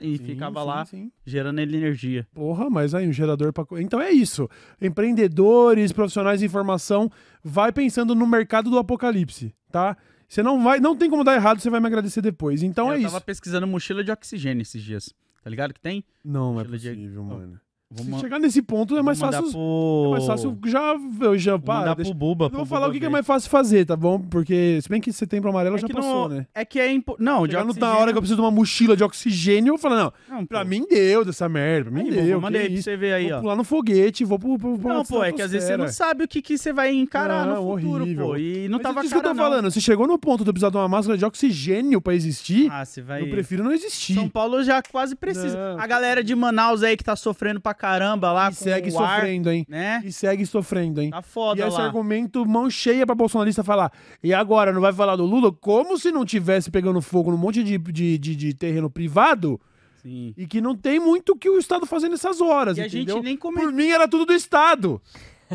E Sim, ficava sim, lá sim. gerando ele energia. Porra, mas aí um gerador pra. co- Então é isso. Empreendedores, profissionais de informação, vai pensando no mercado do apocalipse, tá? Você não vai, não tem como dar errado, você vai me agradecer depois. Então eu é tava isso. pesquisando mochila de oxigênio esses dias. Tá ligado que tem? Não é mochila de- possível, Ó, mano. Vou Se chegar nesse ponto é mais fácil. Pro... É mais fácil já, eu já para, deixa- pro Buba. Eu vou falar o que, que é mais fácil fazer, tá bom? Porque, se bem que setembro amarelo É já passou, não- né? É que é impo... Não, no- oxigênio... na hora que eu preciso de uma mochila de oxigênio, eu vou falar, não, Não, pra pô. mim deu dessa merda, pra mim Aí, deu. Mandei pra isso. você ver aí, vou ó. pular no foguete, vou pro. pro, pro Não, pô, é que às vezes você não sabe o que, que você vai encarar Não, no futuro, horrível. pô. E não Mas tava é disso que eu tô não. falando. Você chegou no ponto de eu precisar de uma máscara de oxigênio pra existir, Ah, você vai... eu prefiro não existir. São Paulo já quase precisa. Não. A galera de Manaus aí que tá sofrendo pra caramba lá E segue ar, sofrendo, hein? né? E segue sofrendo, hein? Tá E foda esse lá. argumento, mão cheia pra bolsonarista falar. E agora, não vai falar do Lula? Como se não tivesse pegando fogo num monte de, de, de, de terreno privado Sim. e que não tem muito o que o Estado fazer nessas horas, E a entendeu? gente nem. Por mim era tudo do Estado.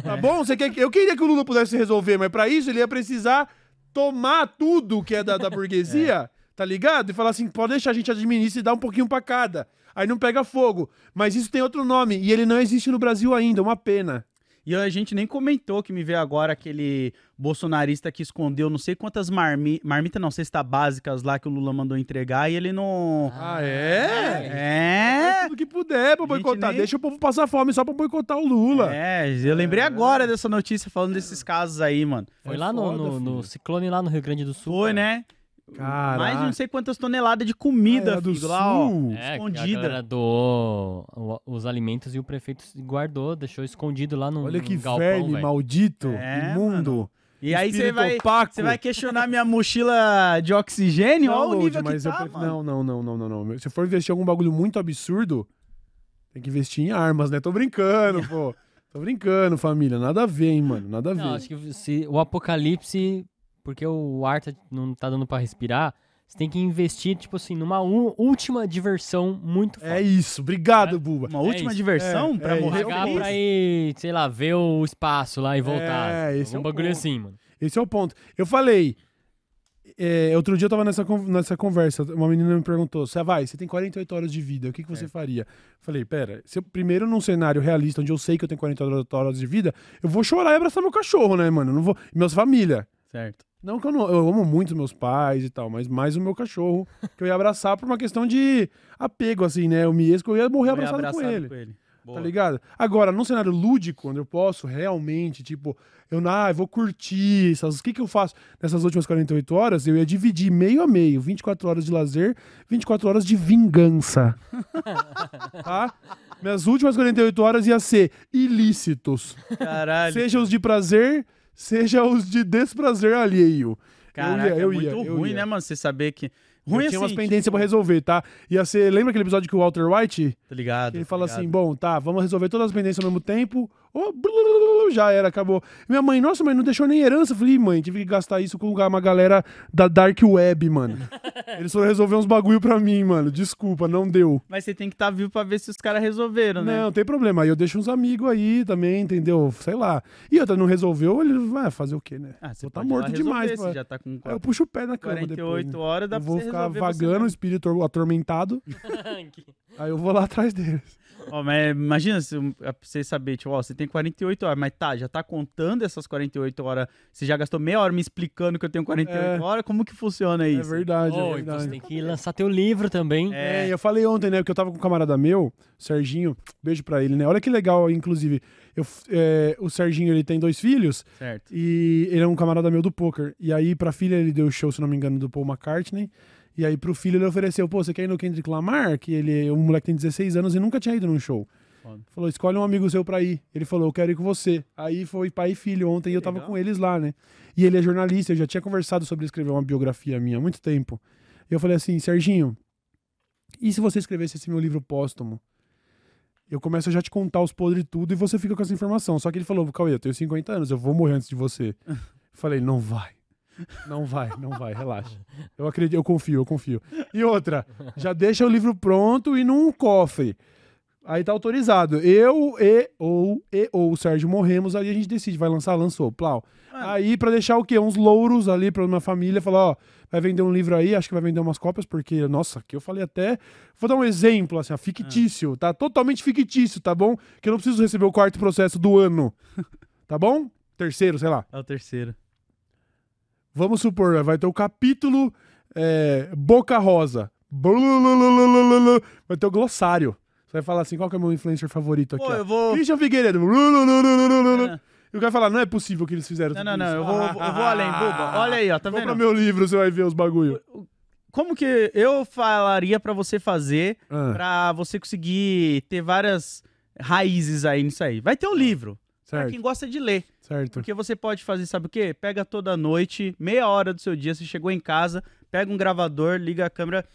Tá bom? Você quer que... Eu queria que o Lula pudesse resolver, mas pra isso ele ia precisar tomar tudo que é da, da burguesia, tá ligado? E falar assim, pode deixar a gente administrar e dar um pouquinho pra cada. Aí não pega fogo. Mas isso tem outro nome e ele não existe no Brasil ainda, uma pena. E a gente nem comentou que me veio agora aquele bolsonarista que escondeu não sei quantas marmi... marmitas, não, cesta básicas lá que o Lula mandou entregar e ele não. Ah, é? É! Tudo que puder pra boicotar. nem- Deixa o povo passar fome só pra boicotar o Lula. É, eu lembrei agora dessa notícia falando desses casos aí, mano. Foi É lá no, foda, no, no filho. ciclone lá no Rio Grande do Sul. Foi, cara. né? Caraca. Mais de não sei quantas toneladas de comida, Ah, é do filho, lá, ó. Sul. É, a Escondida. galera doou os alimentos e o prefeito guardou, deixou escondido lá no, Olha que no galpão, verme velho. maldito, É, imundo. E aí você vai, você vai questionar minha mochila de oxigênio? Olha o nível mas que eu tá, prefiro- mano. Não, não, não, não, não, não. Se for investir em algum bagulho muito absurdo, tem que investir em armas, né? Tô brincando, pô. Tô brincando, família. Nada a ver, hein, mano. Nada a ver. Não, acho que se o apocalipse, porque o ar tá- não tá dando pra respirar, você tem que investir, tipo assim, numa última diversão muito É foda. isso. Obrigado, Buba. Uma última isso. diversão É, pra é morrer. Pagar pra ir, sei lá, ver o espaço lá e voltar. É, esse é um o bagulho ponto. assim, mano. Esse é o ponto. Eu falei. é, outro dia eu tava nessa, nessa conversa. Uma menina me perguntou: Você vai, você tem 48 horas de vida, o que, que você faria? Falei: Pera, se eu, primeiro num cenário realista, onde eu sei que eu tenho 48 horas de vida, eu vou chorar e abraçar meu cachorro, né, mano? Eu Não vou. Meus família. Certo. Não que eu não. Eu amo muito meus pais e tal, mas mais o meu cachorro, que eu ia abraçar por uma questão de apego, assim, né? O Miesco, eu ia morrer Foi abraçado, com ele. com ele. Tá ligado? Agora, num cenário lúdico, onde eu posso realmente, tipo, eu, ah, eu vou curtir, essas, o que que eu faço nessas últimas 48 horas? Eu ia dividir meio a meio, 24 horas de lazer, 24 horas de vingança. tá? Minhas últimas 48 horas ia ser ilícitos. Caralho. Seja os de prazer, seja os de desprazer alheio. Caraca, eu é ia, muito eu ruim, ia. né, mano? Você saber que. Eu Ruim tinha assim. umas pendências tipo, pra resolver, tá? Ia ser. Lembra aquele episódio que o Walter White Tá ligado. ele tá fala ligado. assim: bom, tá, vamos resolver todas as pendências ao mesmo tempo Blulululu, já era, acabou. Minha mãe, nossa, mas não deixou nem herança. Eu falei, "Ih, mãe, tive que gastar isso com uma galera da Dark Web, mano. Eles foram resolver uns bagulho pra mim, mano. Desculpa, não deu. Mas você tem que estar vivo pra ver se os caras resolveram, né? Não, tem problema. Aí eu deixo uns amigos aí também, entendeu? Sei lá. E outra, não resolveu, ele vai fazer o quê, né? Ah, você Vou tá morto demais. Você pô. já tá com eu puxo o pé na cama 48 depois. né? horas, dá Eu pra vou ficar vagando, mesmo. espírito atormentado. Aí eu vou lá atrás deles. Ó, mas imagina se, pra você saber, tipo, ó, você tem 48 horas, mas tá, já tá contando essas 48 horas, você já gastou meia hora me explicando que eu tenho 48 É. horas, como que funciona É isso? verdade, é Oh, e verdade. você tem que lançar teu livro também. É. É, eu falei ontem, né? Porque eu tava com um camarada meu, Serginho, beijo pra ele, né? Olha que legal, inclusive. Eu, é, o Serginho, ele tem dois filhos Certo. e ele é um camarada meu do poker. E aí, pra filha, ele deu o show, se não me engano, do Paul McCartney. E aí, pro filho, ele ofereceu: pô, você quer ir no Kendrick Lamar? Que ele, o moleque tem 16 anos e nunca tinha ido num show. Foda. Falou: escolhe um amigo seu pra ir. Ele falou: eu quero ir com você. Aí foi pai e filho ontem e eu tava Legal. com eles lá, né? E ele é jornalista, eu já tinha conversado sobre escrever uma biografia minha há muito tempo. E eu falei assim: Serginho, e se você escrevesse esse meu livro póstumo? Eu começo a já te contar os podres tudo e você fica com essa informação. Só que ele falou, Cauê, eu tenho 50 anos, eu vou morrer antes de você. Falei, não vai. Não vai, não vai, relaxa. Eu acredito, eu confio, eu confio. E outra, já deixa o livro pronto e num cofre. Aí tá autorizado. Eu e ou e ou o Sérgio morremos, aí a gente decide, vai lançar, lançou, plau. Mano. Aí pra deixar o quê? Uns louros ali pra minha família, falar, ó, vai vender um livro aí, acho que vai vender umas cópias, porque, nossa, aqui eu falei até. Vou dar um exemplo, assim, ó, fictício, tá? Totalmente fictício, tá bom? Que eu não preciso receber o quarto processo do ano. tá bom? Terceiro, sei lá. É o terceiro. Vamos supor, vai ter o capítulo é, Boca Rosa. Vai ter o glossário. Você vai falar assim, qual que é o meu influencer favorito aqui? Pô, eu vou. Christian Figueiredo. Não, E o cara fala, não é possível que eles fizeram não, não, isso. eu vou, eu vou além, boba. Olha aí, ó, tá Compra vendo? meu livro, você vai ver os bagulho. Como que eu falaria pra você fazer Ah, pra você conseguir ter várias raízes aí nisso aí? Vai ter o livro. Pra certo, quem gosta de ler. Certo. Porque você pode fazer, sabe o quê? Pega toda noite, meia hora do seu dia, você chegou em casa, pega um gravador, liga a câmera.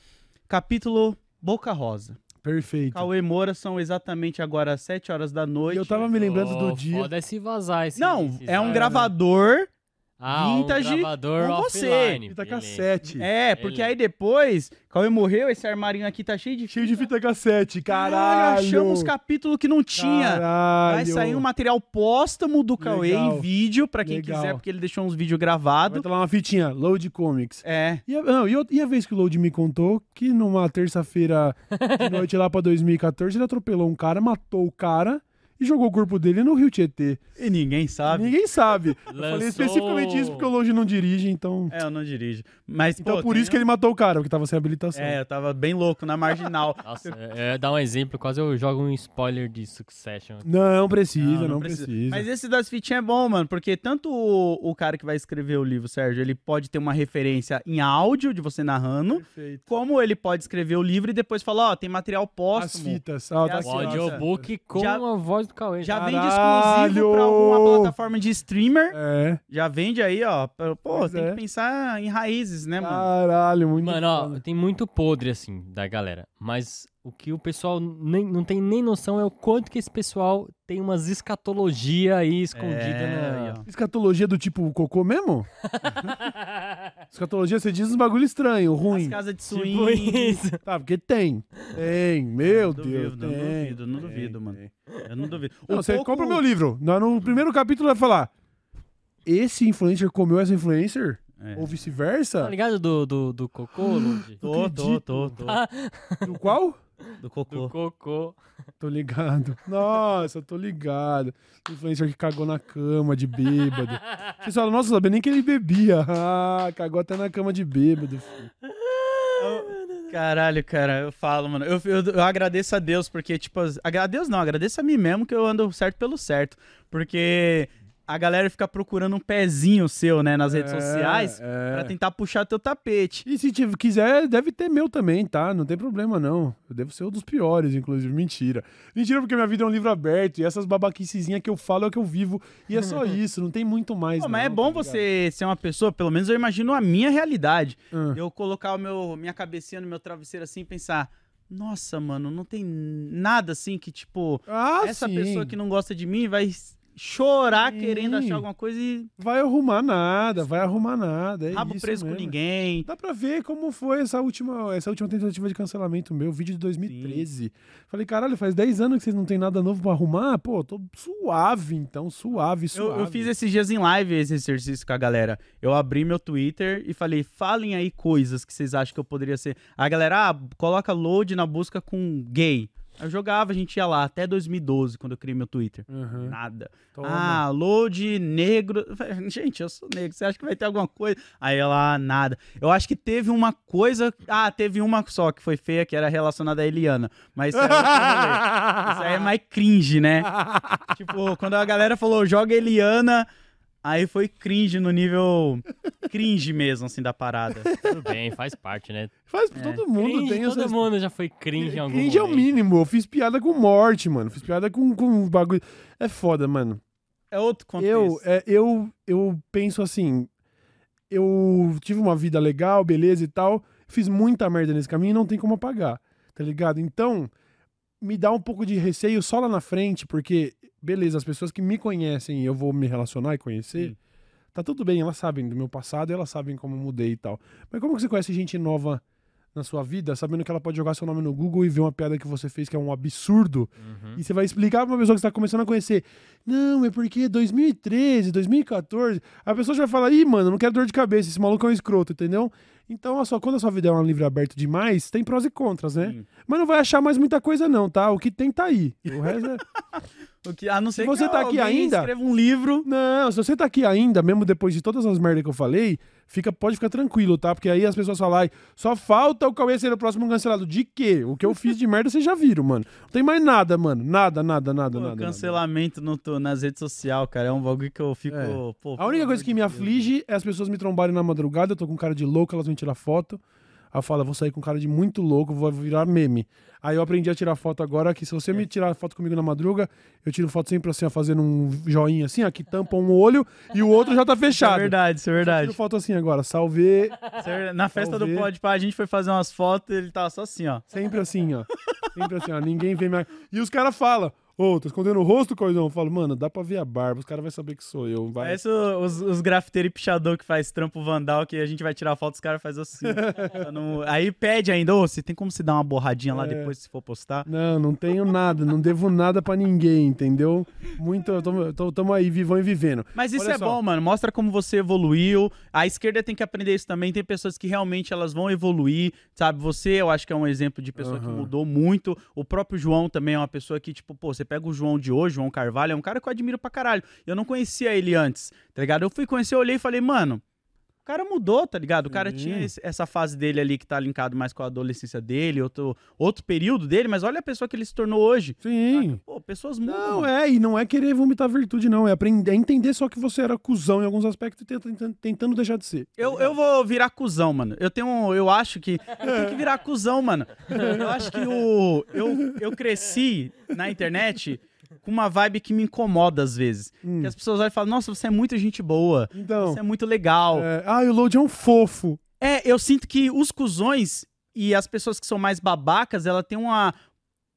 Capítulo Boca Rosa. Perfeito. Cauê Moura são exatamente agora 7 horas da noite. eu tava me lembrando do Oh, dia. Foda é se vazar esse Não, é um gravador. Ah, vintage um gravador com você. offline. Fita beleza. cassete. É, porque aí depois, Cauê morreu, esse armarinho aqui tá cheio de Cheio de fita cassete. Caralho, Caralho. achamos capítulos que não tinha. Caralho. Vai sair um material póstumo do Cauê Legal. em vídeo, pra quem Legal. quiser, porque ele deixou uns vídeos Vai gravados. estar lá uma fitinha, Load Comics. É. E a, não, e, o- e a vez que o Load me contou que numa terça-feira de noite lá pra 2014 ele atropelou um cara, matou o cara e jogou o corpo dele no Rio Tietê. E ninguém sabe. Ninguém sabe. Eu falei especificamente isso porque o Load não dirige, então. É, eu não dirijo. Mas, Então pô, por tem isso que ele matou o cara, porque tava sem habilitação. É, eu tava bem louco na marginal. Nossa, é, é, dar um exemplo, quase eu jogo um spoiler de Succession. Não precisa, não, precisa. Mas esse das fitinhas é bom, mano, porque tanto o, o cara que vai escrever o livro, Sérgio, ele pode ter uma referência em áudio de você narrando, Perfeito. como ele pode escrever o livro e depois falar, ó, tem material As póstumo. fitas. Ah, tá E aqui, O ó. audiobook com Já- a voz do Cauê. Já vende exclusivo pra alguma plataforma de streamer. É. Já vende aí, ó. Pô, Pois tem é. que pensar em raízes, né, mano? Caralho, muito Mano, ó, tem muito podre, assim, da galera. Mas o que o pessoal nem, não tem nem noção é o quanto que esse pessoal tem umas escatologia aí escondida É, na... Escatologia do tipo cocô mesmo? Escatologia, você diz uns bagulho estranho, As ruim. casas de Tipo swing. isso. Tá, porque tem. Tem, meu Não Deus. duvido, não tem, duvido, não tem, duvido, mano. tem. Eu não duvido. Não, O você pouco- compra o meu livro. No, primeiro capítulo vai falar: esse influencer comeu essa influencer? É. Ou Tá vice-versa? ligado do, do, do cocô, Lud? Tô, tô, tô, tô. Ah, Do qual? Do cocô. do cocô. Tô ligado. Nossa, tô ligado. Influencer que cagou na cama de bêbado. Vocês falam, nossa, sabia nem que ele bebia. Ah, cagou até na cama de bêbado. filho. Caralho, cara, eu falo, mano. Eu, eu, eu agradeço a Deus, porque, tipo, as- agra- a Deus não, agradeço a mim mesmo que eu ando certo pelo certo. Porque a galera fica procurando um pezinho seu, né, nas redes É, sociais, é. pra tentar puxar teu tapete. E se tiver- quiser, deve ter meu também, tá? Não tem problema, não. Eu devo ser um dos piores, inclusive. Mentira. Mentira, porque minha vida é um livro aberto e essas babaquicezinhas que eu falo é o que eu vivo. E é só isso, não tem muito mais. Pô, mas não, é bom tá você ser uma pessoa, pelo menos eu imagino a minha realidade. Ah, Eu colocar o meu, minha cabecinha no meu travesseiro assim e pensar, Nossa, mano, não tem nada assim que, tipo, Ah, essa sim. pessoa que não gosta de mim vai chorar Sim. querendo achar alguma coisa e Vai arrumar nada, vai arrumar nada. É rabo isso preso com mesmo. ninguém. Dá pra ver como foi essa última, essa última tentativa de cancelamento meu, vídeo de 2013. Falei, caralho, faz 10 anos que vocês não tem nada novo pra arrumar? Pô, tô suave então, suave, Eu, suave. eu fiz esses dias em live esse exercício com a galera. Eu abri meu Twitter e falei, falem aí coisas que vocês acham que eu poderia ser. A galera, ah, coloca load na busca com gay. Eu jogava, a gente ia lá, até 2012, quando eu criei meu Twitter. Uhum. Nada. Toma. Ah, load negro. Gente, eu sou negro, você acha que vai ter alguma coisa? Aí ela, ah, nada. Eu acho que teve uma coisa. Ah, teve uma só que foi feia, que era relacionada à Eliana. Mas isso aí, é. Isso aí é mais cringe, né? tipo, quando a galera falou, joga Eliana. Aí foi cringe no nível cringe mesmo, assim, da parada. Tudo bem, faz parte, né? Faz todo mundo, Cringe, tem todo essas- mundo já foi cringe em algum Cringe é o momento. mínimo. Eu fiz piada com morte, mano. Fiz piada com, com bagulho. É foda, mano. É outro contexto. Eu, é, eu, eu penso assim. Eu tive uma vida legal, beleza e tal. Fiz muita merda nesse caminho e não tem como apagar. Tá ligado? Então, me dá um pouco de receio só lá na frente, porque, beleza, as pessoas que me conhecem e eu vou me relacionar e conhecer. Sim. Tá tudo bem, elas sabem do meu passado, elas sabem como eu mudei e tal. Mas como que você conhece gente nova na sua vida, sabendo que ela pode jogar seu nome no Google e ver uma piada que você fez que é um absurdo, Uhum. e você vai explicar pra uma pessoa que está começando a conhecer. Não, é porque 2013, 2014. A pessoa já vai falar, ih, mano, não quero dor de cabeça, esse maluco é um escroto, entendeu? Então, a sua, quando a sua vida é um livro aberto demais, tem prós e contras, né? Sim. Mas não vai achar mais muita coisa, não, tá? O que tem tá aí. O resto é. O que, a não ser você que tá aqui ainda- escreva um livro. Não, se você tá aqui ainda, mesmo depois de todas as merdas que eu falei, fica, pode ficar tranquilo, tá? Porque aí as pessoas falam, "Ai, só falta o Cauê ser o próximo cancelado. De quê? O que eu fiz de merda vocês já viram, mano. Não tem mais nada, mano. Nada, nada, nada, Pô, nada. nada. cancelamento no, tu- nas redes sociais, cara. É um bagulho que eu fico. É. pô, A única coisa que me Deus. aflige é as pessoas me trombarem na madrugada, eu tô com cara de louco, elas vão tirar foto. Aí eu falo, eu vou sair com cara de muito louco, vou virar meme. Aí eu aprendi a tirar foto agora, que se você me tirar foto comigo na madruga, eu tiro foto sempre assim, ó, fazendo um joinha assim, ó, que tampa um olho e o outro já tá Isso é fechado. verdade, isso é Eu verdade. tiro foto assim agora, salve, Isso é verdade. Na festa do Talvez. Pode Pá, a gente foi fazer umas fotos e ele tava só assim, ó. sempre assim, ó. Sempre assim, ó, ninguém vê minha... E os caras falam, ô, tá escondendo o rosto, coisão? Eu falo, mano, dá pra ver a barba, os caras vão saber que sou eu. Vai. Parece os, os grafiteiros e pichador que faz trampo vandal, que a gente vai tirar foto, os caras fazem assim. Não- Aí pede ainda, ô, você tem como se dar uma borradinha lá É. depois se for postar? Não, não tenho nada, não devo nada pra ninguém, entendeu? Muito, tamo, tamo- tamo aí, vivão e vivendo. Mas isso Olha é só. bom, mano. Mostra como você evoluiu. A esquerda tem que aprender isso também. Tem pessoas que realmente elas vão evoluir, sabe? Você, eu acho que é um exemplo de pessoa que Aham. mudou muito. O próprio João também é uma pessoa que, tipo, pô, você pega o João de hoje, João Carvalho, é um cara que eu admiro pra caralho. Eu não conhecia ele antes, tá ligado? Eu fui conhecer, olhei e falei, mano. O cara mudou, tá ligado? O cara tinha esse- essa fase dele ali que tá linkado mais com a adolescência dele, outro, outro período dele, mas olha a pessoa que ele se tornou hoje. Sim. Pô, pessoas mudam. Não, mano. é, e não é querer vomitar virtude, não. É aprender, é entender só que você era cuzão em alguns aspectos e tenta- tenta- tentando deixar de ser. Eu, eu vou virar cuzão, mano. Eu tenho. Eu acho que. Eu tenho que virar cuzão, mano. Eu acho que o. Eu, eu cresci na internet com uma vibe que me incomoda às vezes. Hum. Que as pessoas olham e falam, nossa, você é muito gente boa. Então, Você é muito legal. é, ah, o Load é um fofo. É, eu sinto que os cuzões e as pessoas que são mais babacas, ela tem uma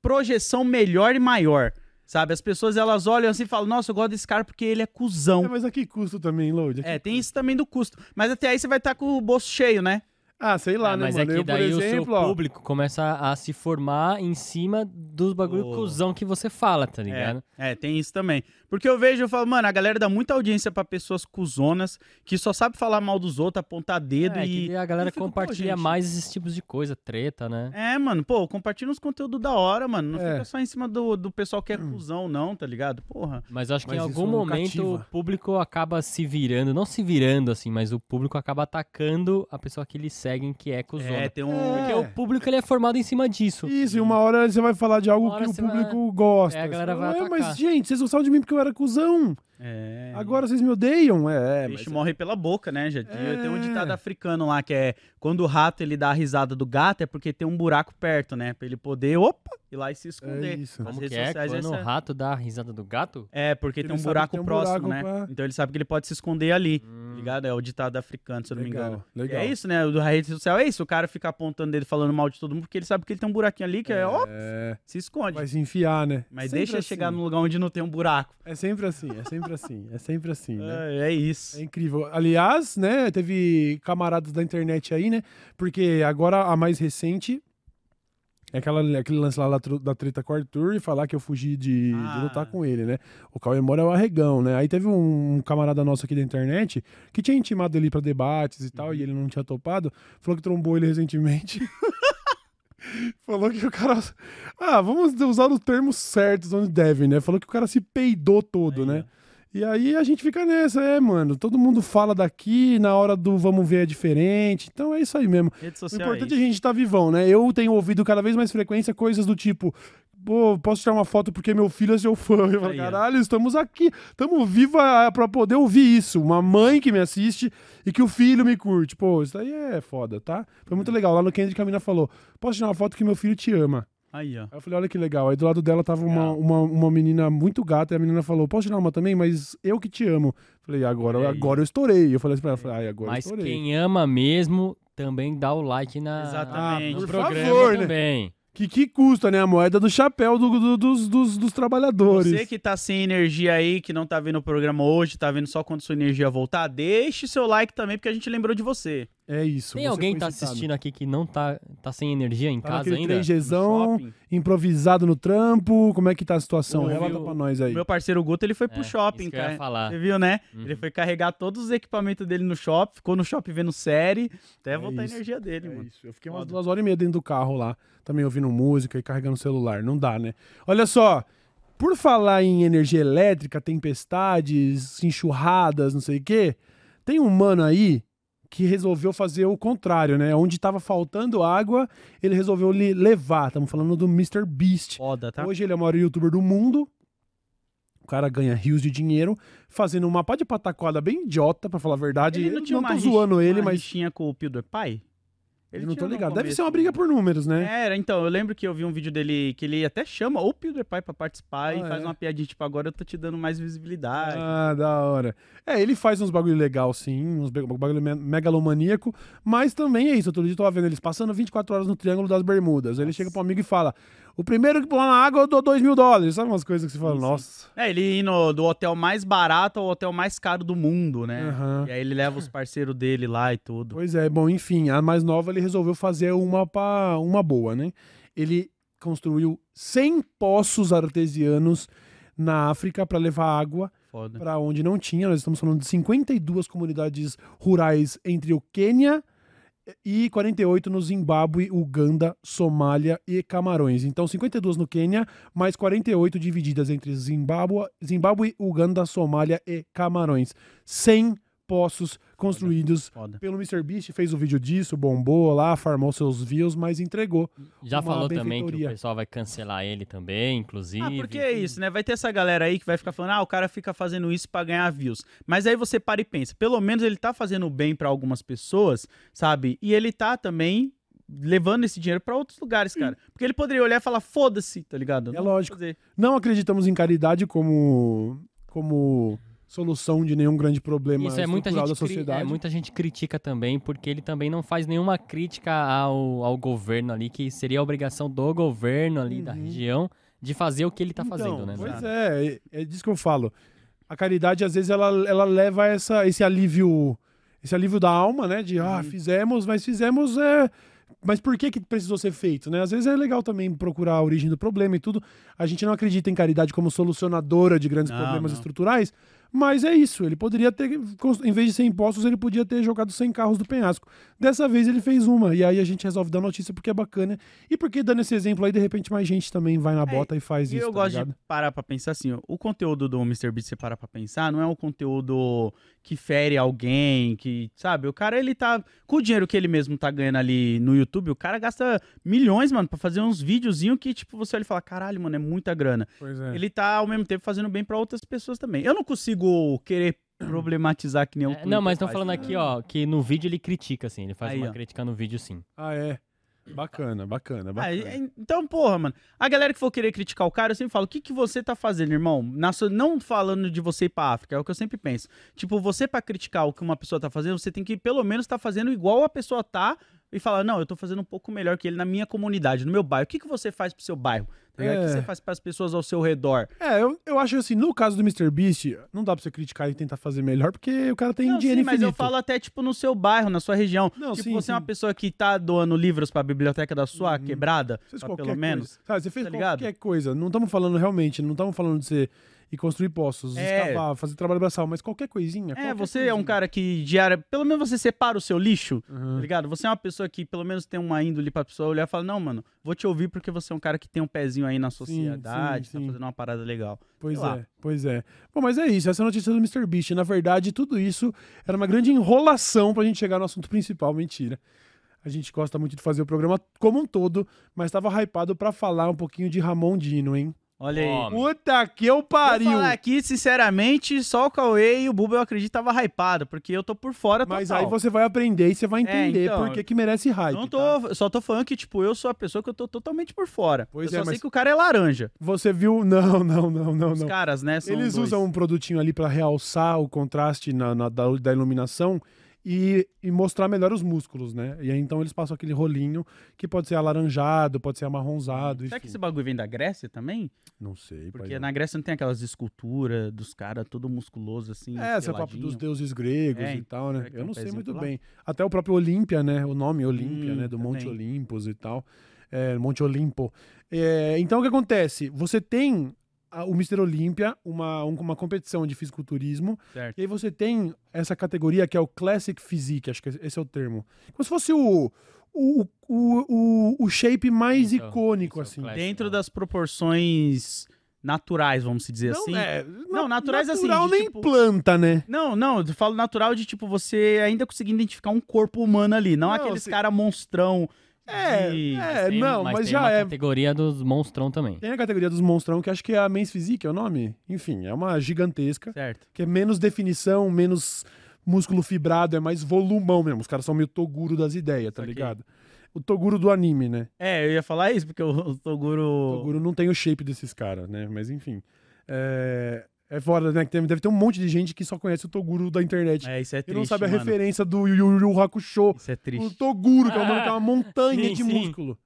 projeção melhor e maior. Sabe? As pessoas elas olham assim e falam, nossa, eu gosto desse cara porque ele é cuzão. É, mas aqui custo também, Load. É, tem isso também do custo. Mas até aí você vai estar com o bolso cheio, né? Ah, sei lá, Ah, né, mas mano? é que eu, por daí exemplo, o seu ó, público começa a se formar em cima dos bagulho Oh. cuzão que você fala, tá ligado? É, é, tem isso também. Porque eu vejo, eu falo, mano, a galera dá muita audiência pra pessoas cuzonas que só sabe falar mal dos outros, apontar dedo É, e. a galera fico, pô, compartilha gente. mais esses tipos de coisa, treta, né? É, mano, pô, compartilha uns conteúdos da hora, mano. Não É. fica só em cima do, do pessoal que é cuzão, não, tá ligado? Porra. Mas eu acho que Mas em algum não momento cativa. o público acaba se virando, não se virando assim, mas o público acaba atacando a pessoa que eles seguem que é cuzona. É, tem um. É. Porque o público ele é formado em cima disso. Isso, e uma hora você vai falar de algo que o público gosta. É, a galera vai fala, "Ué, atacar." mas, gente, vocês gostavam de mim porque eu era cuzão. É. Agora vocês me odeiam. É, O mas... bicho morre pela boca, né? Já É. tem um ditado africano lá que é quando o rato ele dá a risada do gato é porque tem um buraco perto, né? Pra ele poder, opa, ir lá e se esconder. É isso. Como redes que é? sociais, Quando o essa- rato dá a risada do gato? É, porque Ele tem um buraco tem um próximo, buraco né? pra- Então ele sabe que ele pode se esconder ali. Hum, ligado? É o ditado africano, se eu não me Legal, engano. E legal. é isso, né? O da rede social é isso. O cara fica apontando ele falando mal de todo mundo porque ele sabe que ele tem um buraquinho ali que é, É, se esconde. vai se enfiar, né? Mas Sempre deixa assim. chegar num lugar onde não tem um buraco. É sempre assim, é sempre assim, é sempre assim, né? É, é isso. É incrível. Aliás, né, teve camaradas da internet aí, né? Porque agora a mais recente é aquela, aquele lance lá da treta com o Arthur e falar que eu fugi de, de Ah. lutar com ele, né? O Cauê Moura é o arregão, né? Aí teve um, camarada nosso aqui da internet que tinha intimado ele pra debates e tal, e ele não tinha topado, falou que trombou ele recentemente. Falou que o cara. Ah, vamos usar os termos certos onde deve, né? Falou que o cara se peidou todo, Aí, né? E aí a gente fica nessa, é, mano. Todo mundo fala daqui, na hora do vamos ver é diferente. Então é isso aí mesmo. O social importante é é a gente estar vivão, né? Eu tenho ouvido cada vez mais frequência coisas do tipo. Pô, posso tirar uma foto porque meu filho é seu fã. Eu falo, caralho, estamos aqui, estamos vivos ah, pra poder ouvir isso. Uma mãe que me assiste e que o filho me curte. Pô, isso aí é foda, tá? Foi muito legal. Lá no Kendrick a mina falou: posso tirar uma foto que meu filho te ama. Aí, ó. Aí eu falei, olha que legal. Aí do lado dela tava uma, uma, uma menina muito gata, e a menina falou, posso tirar uma também? Mas eu que te amo. Falei, agora, agora eu estourei. Eu falei assim pra ela, falei, ai, agora Mas eu estourei. quem ama mesmo também dá o like na, Exatamente. no por programa favor, né? também. Que, que custa, né? A moeda do chapéu do- do- dos, dos, dos trabalhadores. Você que tá sem energia aí, que não tá vendo o programa hoje, tá vendo só quando sua energia voltar, deixe seu like também, porque a gente lembrou de você. É isso. Tem alguém que tá assistindo aqui que não tá, tá sem energia em Tá casa ainda? 3Gzão, shopping. improvisado no trampo. Como é que tá a situação? Relata pra nós aí. Meu parceiro Guto, ele foi pro É, shopping, isso que eu ia cara. falar. Você viu, né? Uhum. Ele foi carregar todos os equipamentos dele no shopping, ficou no shopping vendo série, até É voltar isso. a energia dele, É mano. isso. Eu fiquei umas Foda. duas horas e meia dentro do carro lá, também ouvindo música e carregando o celular. Não dá, né? Olha só, por falar em energia elétrica, tempestades, enxurradas, não sei o quê, tem um mano aí que resolveu fazer o contrário, né? Onde tava faltando água, ele resolveu le- levar. Estamos falando do Mr. Beast. Foda, tá? Hoje ele é o maior youtuber do mundo. O cara ganha rios de dinheiro fazendo uma pá de pataquada bem idiota, pra falar a verdade. Ele Eu não tinha uma tô rixa- zoando ele, uma mas rixinha com o PewDiePie? Ele não tô ligado. Deve ser uma briga né? por números, né? Era, então, eu lembro que eu vi um vídeo dele que ele até chama o PewDiePie pra participar e Ah, faz é? uma piadinha, tipo, agora eu tô te dando mais visibilidade. Ah, da hora. É, ele faz uns bagulho legal, sim, uns bagulho me- megalomaníaco, mas também é isso. Outro dia eu tava vendo eles passando 24 horas no Triângulo das Bermudas. Aí ele Nossa. chega pro amigo e fala: O primeiro que pôr na água eu dou 2 mil dólares. Sabe umas coisas que você fala, Sim, sim. nossa. É, ele indo do hotel mais barato ao hotel mais caro do mundo, né? Aham. E aí ele leva os parceiros dele lá e tudo. Pois é, bom, enfim, a mais nova ele resolveu fazer uma pra, uma boa, né? Ele construiu 100 poços artesianos na África para levar água para onde não tinha. Nós estamos falando de 52 comunidades rurais entre o Quênia e 48 no Zimbábue, Uganda, Somália e Camarões. Então, 52 no Quênia, mais 48 divididas entre Zimbábue, Zimbábue Uganda, Somália e Camarões. 100 poços construídos Foda. pelo MrBeast, fez o vídeo disso, bombou lá, farmou seus views, mas entregou. Já Uma falou também que o pessoal vai cancelar ele também, inclusive. Ah, porque é isso, né? Vai ter essa galera aí que vai ficar falando, ah, o cara fica fazendo isso pra ganhar views. Mas aí você para e pensa, pelo menos ele tá fazendo bem pra algumas pessoas, sabe? E ele tá também levando esse dinheiro pra outros lugares, cara. Porque ele poderia olhar e falar, foda-se, tá ligado? É Não vou lógico. Não acreditamos em caridade como, como solução de nenhum grande problema Isso é muita, gente da cri- sociedade. é, muita gente critica também, porque ele também não faz nenhuma crítica ao, ao governo ali, que seria a obrigação do governo ali da Uhum. região de fazer o que ele tá Então, fazendo, né? Pois é, é, é disso que eu falo. A caridade, às vezes, ela, ela leva essa, esse alívio. Esse alívio da alma, né? De, ah, fizemos, mas fizemos. É... Mas por que, que precisou ser feito, né? Às vezes é legal também procurar a origem do problema e tudo. A gente não acredita em caridade como solucionadora de grandes Não, problemas não. estruturais, mas é isso. Ele poderia ter, em vez de ser impostos, ele podia ter jogado 100 carros do penhasco. Dessa vez ele fez uma, e aí a gente resolve dar notícia porque é bacana. E porque, dando esse exemplo aí, de repente mais gente também vai na bota e faz É, E isso. eu tá gosto ligado? de parar pra pensar assim, ó, o conteúdo do MrBeast, você para pra pensar, não é um conteúdo que fere alguém, que, sabe, o cara, ele tá, com o dinheiro que ele mesmo tá ganhando ali no YouTube, o cara gasta milhões, mano, pra fazer uns videozinhos que, tipo, você olha e fala, caralho, mano, é muita grana. Pois é. Ele tá, ao mesmo tempo, fazendo bem pra outras pessoas também. Eu não consigo querer problematizar que nem o É, Twitter não, mas estão falando né? aqui, ó, que no vídeo ele critica, assim, ele faz Aí, uma ó. crítica no vídeo, sim. Ah, é. Bacana, bacana, Ah, bacana. e- então, porra, mano. A galera que for querer criticar o cara, eu sempre falo: o que, que você tá fazendo, irmão? Na sua- não falando de você ir pra África, é o que eu sempre penso. Tipo, você pra criticar o que uma pessoa tá fazendo, você tem que pelo menos tá fazendo igual a pessoa tá e falar: não, eu tô fazendo um pouco melhor que ele na minha comunidade, no meu bairro. O que, que você faz pro seu bairro? Tá ligado? O que É. você faz pras pessoas ao seu redor? É, eu, eu acho assim, no caso do Mr. Beast, não dá pra você criticar e tentar fazer melhor, porque o cara tem Não, dinheiro sim, mas eu infinito. falo até, tipo, no seu bairro, na sua região. Não, tipo, sim, você é uma sim. pessoa que tá doando livros pra biblioteca da sua quebrada, Fez pra pelo menos. coisa. Sabe, você fez tá ligado? qualquer coisa. Não estamos falando realmente, não estamos falando de você ir construir poços, É. escavar, fazer trabalho braçal, mas qualquer coisinha. É, qualquer você é um coisinha. cara que diária, pelo menos você separa o seu lixo, tá Uhum. ligado? Você é uma pessoa que pelo menos tem uma índole pra pessoa olhar e falar, não, mano, vou te ouvir porque você é um cara que tem um pezinho aí na sociedade, sim, tá sim. fazendo uma parada legal. Pois é, pois é. Bom, mas é isso, essa é a notícia do Mr. Beast. Na verdade, tudo isso era uma grande enrolação pra gente chegar no assunto principal, mentira. A gente gosta muito de fazer o programa como um todo, mas tava hypado pra falar um pouquinho de Ramon Dino, hein? Olha aí. Ó, Puta que eu Vou pariu! falar aqui, sinceramente, só o Cauê e o Buba eu acredito tava hypado, porque eu tô por fora Mas total. aí você vai aprender e você vai entender então, por que que merece hype. Não tá? tô, só tô falando que, tipo, eu sou a pessoa que eu tô totalmente por fora. Pois eu é, só sei mas- que o cara é laranja. Você viu? Não, não, não, não, Os não. caras, né, são Eles dois. usam um produtinho ali pra realçar o contraste na, na- da, da iluminação e, e mostrar melhor os músculos, né? E aí então eles passam aquele rolinho que pode ser alaranjado, pode ser amarronzado, Será que enfim. esse bagulho vem da Grécia também? Não sei, Porque pai. na Grécia não tem aquelas esculturas dos caras todo musculoso assim. É, esse é o papo dos deuses gregos É, e tal, né? que Eu não sei muito lá? bem. Até o próprio Olímpia, né? O nome Olímpia, Hum, né? Do Monte também. Olympus e tal. É, Monte Olimpo. É, então o que acontece? Você tem o Mr. Olímpia, uma, um- uma competição de fisiculturismo, Certo. E aí você tem essa categoria que é o Classic Physique, acho que esse é o termo. Como se fosse o, o, o, o, o shape mais Então, icônico, é assim. classic. Dentro das proporções naturais, vamos dizer assim. Não, é, Não, naturais assim, natural nem tipo- planta, né? Não, não, eu falo natural de tipo você ainda conseguir identificar um corpo humano ali, não, Não, aqueles se- cara monstrão. É, de- é, Tem- não, mas, tem já uma é. categoria dos monstrão também. Tem a categoria dos monstrão, que acho que é a Men's Physique, é o nome? Enfim, é uma gigantesca, Certo. que é menos definição, menos músculo fibrado, é mais volumão mesmo. Os caras são meio Toguro das ideias, tá ligado? O Toguro do anime, né? É, eu ia falar isso porque o, o Toguro. O Toguro não tem o shape desses caras, né? Mas enfim. É, é foda, né? Deve ter um monte de gente que só conhece o Toguro da internet. É, isso é e triste. não sabe a mano. referência do Yu Yu Hakusho. Isso é O triste. Toguro, que é, uma, que é uma montanha Sim, de sim. músculo.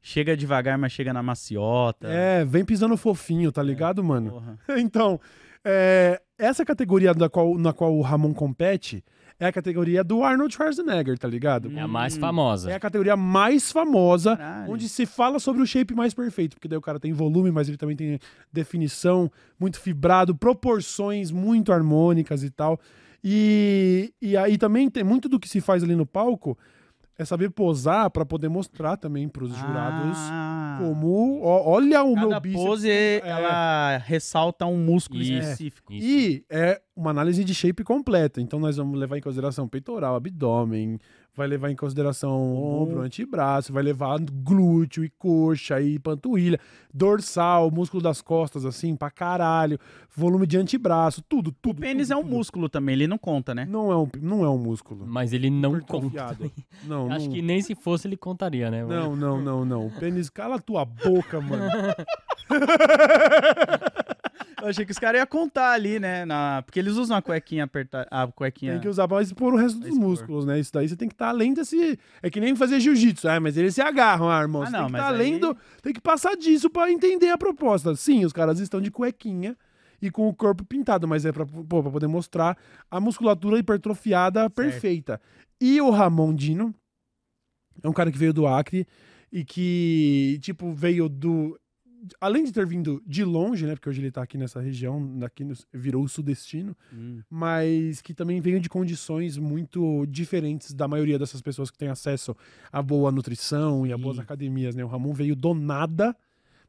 Chega devagar, mas chega na maciota. É, vem pisando fofinho, tá ligado, mano? Porra. então, é, essa categoria da qual, na qual o Ramon compete é a categoria do Arnold Schwarzenegger, tá ligado? É a mais Hum, famosa. É a categoria mais famosa, Caralho. onde se fala sobre o shape mais perfeito, porque daí o cara tem volume, mas ele também tem definição, muito fibrado, proporções muito harmônicas e tal. E, e aí também tem muito do que se faz ali no palco é saber posar pra poder mostrar também pros jurados Ah. como, ó, olha o meu Cada bíceps. pose, ela ressalta um músculo Isso. específico. Isso. E é uma análise de shape completa. Então nós vamos levar em consideração peitoral, abdômen, vai levar em consideração ombro, antebraço, vai levar glúteo e coxa e panturrilha, dorsal, músculo das costas, assim, pra caralho, volume de antebraço, tudo, tudo. O pênis tudo, é um tudo. músculo também, ele não conta, né? Não é um, não é um músculo. Mas ele não conta. Não, Acho não, que nem se fosse ele contaria, né? não, não, não, não. O pênis, cala a tua boca, mano. Eu achei que os caras iam contar ali, né? Na... Porque eles usam a cuequinha apertada. A cuequinha. Tem que usar pra expor o resto dos expor. músculos, né? Isso daí você tem que estar além desse. É que nem fazer jiu-jitsu. Ah, mas eles se agarram, ah, irmão. Ah, Você não, tem que estar além aí- do. Tem que passar disso pra entender a proposta. Sim, os caras estão de cuequinha e com o corpo pintado, mas é pra, pô, pra poder mostrar a musculatura hipertrofiada perfeita. E o Ramon Dino é um cara que veio do Acre e que, tipo, veio do. Além de ter vindo de longe, né? Porque hoje ele tá aqui nessa região, aqui no- virou o sudestino Hum. mas que também veio de condições muito diferentes da maioria dessas pessoas que têm acesso a boa nutrição e a boas academias, né? O Ramon veio do nada,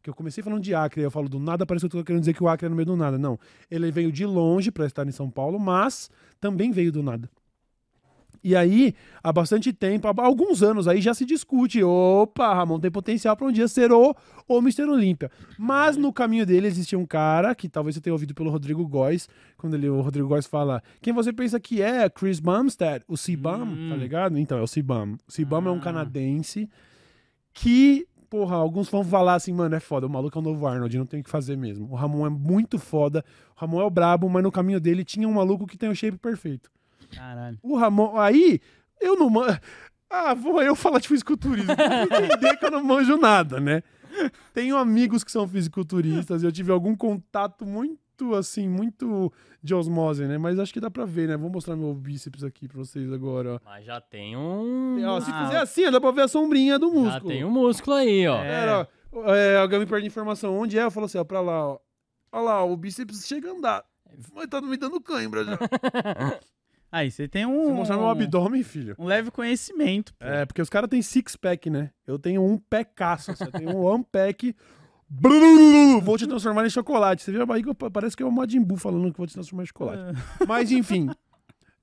que eu comecei falando de Acre, eu falo do nada, parece que eu tô querendo dizer que o Acre é no meio do nada. Não, ele veio de longe para estar em São Paulo, mas também veio do nada. E aí, há bastante tempo, há alguns anos aí já se discute, opa, Ramon tem potencial para um dia ser o, o Mr. Olímpia. Mas no caminho dele existia um cara, que talvez você tenha ouvido pelo Rodrigo Góes, quando ele, o Rodrigo Góes fala, quem você pensa que é? Chris Bumstead, o C-Bum, Hum. tá ligado? Então, é o C-Bum. O C-Bum é um Ah. canadense que, porra, alguns vão falar assim, mano, é foda, o maluco é o novo Arnold, não tem o que fazer mesmo. O Ramon é muito foda, o Ramon é o brabo, mas no caminho dele tinha um maluco que tem o shape perfeito. Caralho. O Ramon, aí, eu não manjo. Ah, vou eu falar de fisiculturismo. entender que eu não manjo nada, né? Tenho amigos que são fisiculturistas, eu tive algum contato muito, assim, muito de osmose, né? Mas acho que dá pra ver, né? Vou mostrar meu bíceps aqui pra vocês agora, ó. Mas já tem um. Ó, se Ah. fizer assim, ó, dá pra ver a sombrinha do Já músculo. tem um músculo aí, ó. É. Ó, é, alguém me perde informação. Onde é? Eu falo assim, ó, pra lá, ó. Olha lá, o bíceps chega a andar. Mas tá me dando cãibra já. Aí, você tem um. eu mostrar meu abdômen, filho. Um leve conhecimento. pô. É, porque os caras têm six pack, né? Eu tenho um pecaço, eu tenho um one pack. Brulululu, Vou te transformar em chocolate. Você viu a barriga? pa- Parece que é o Majin Buu falando que vou te transformar em chocolate. Mas enfim,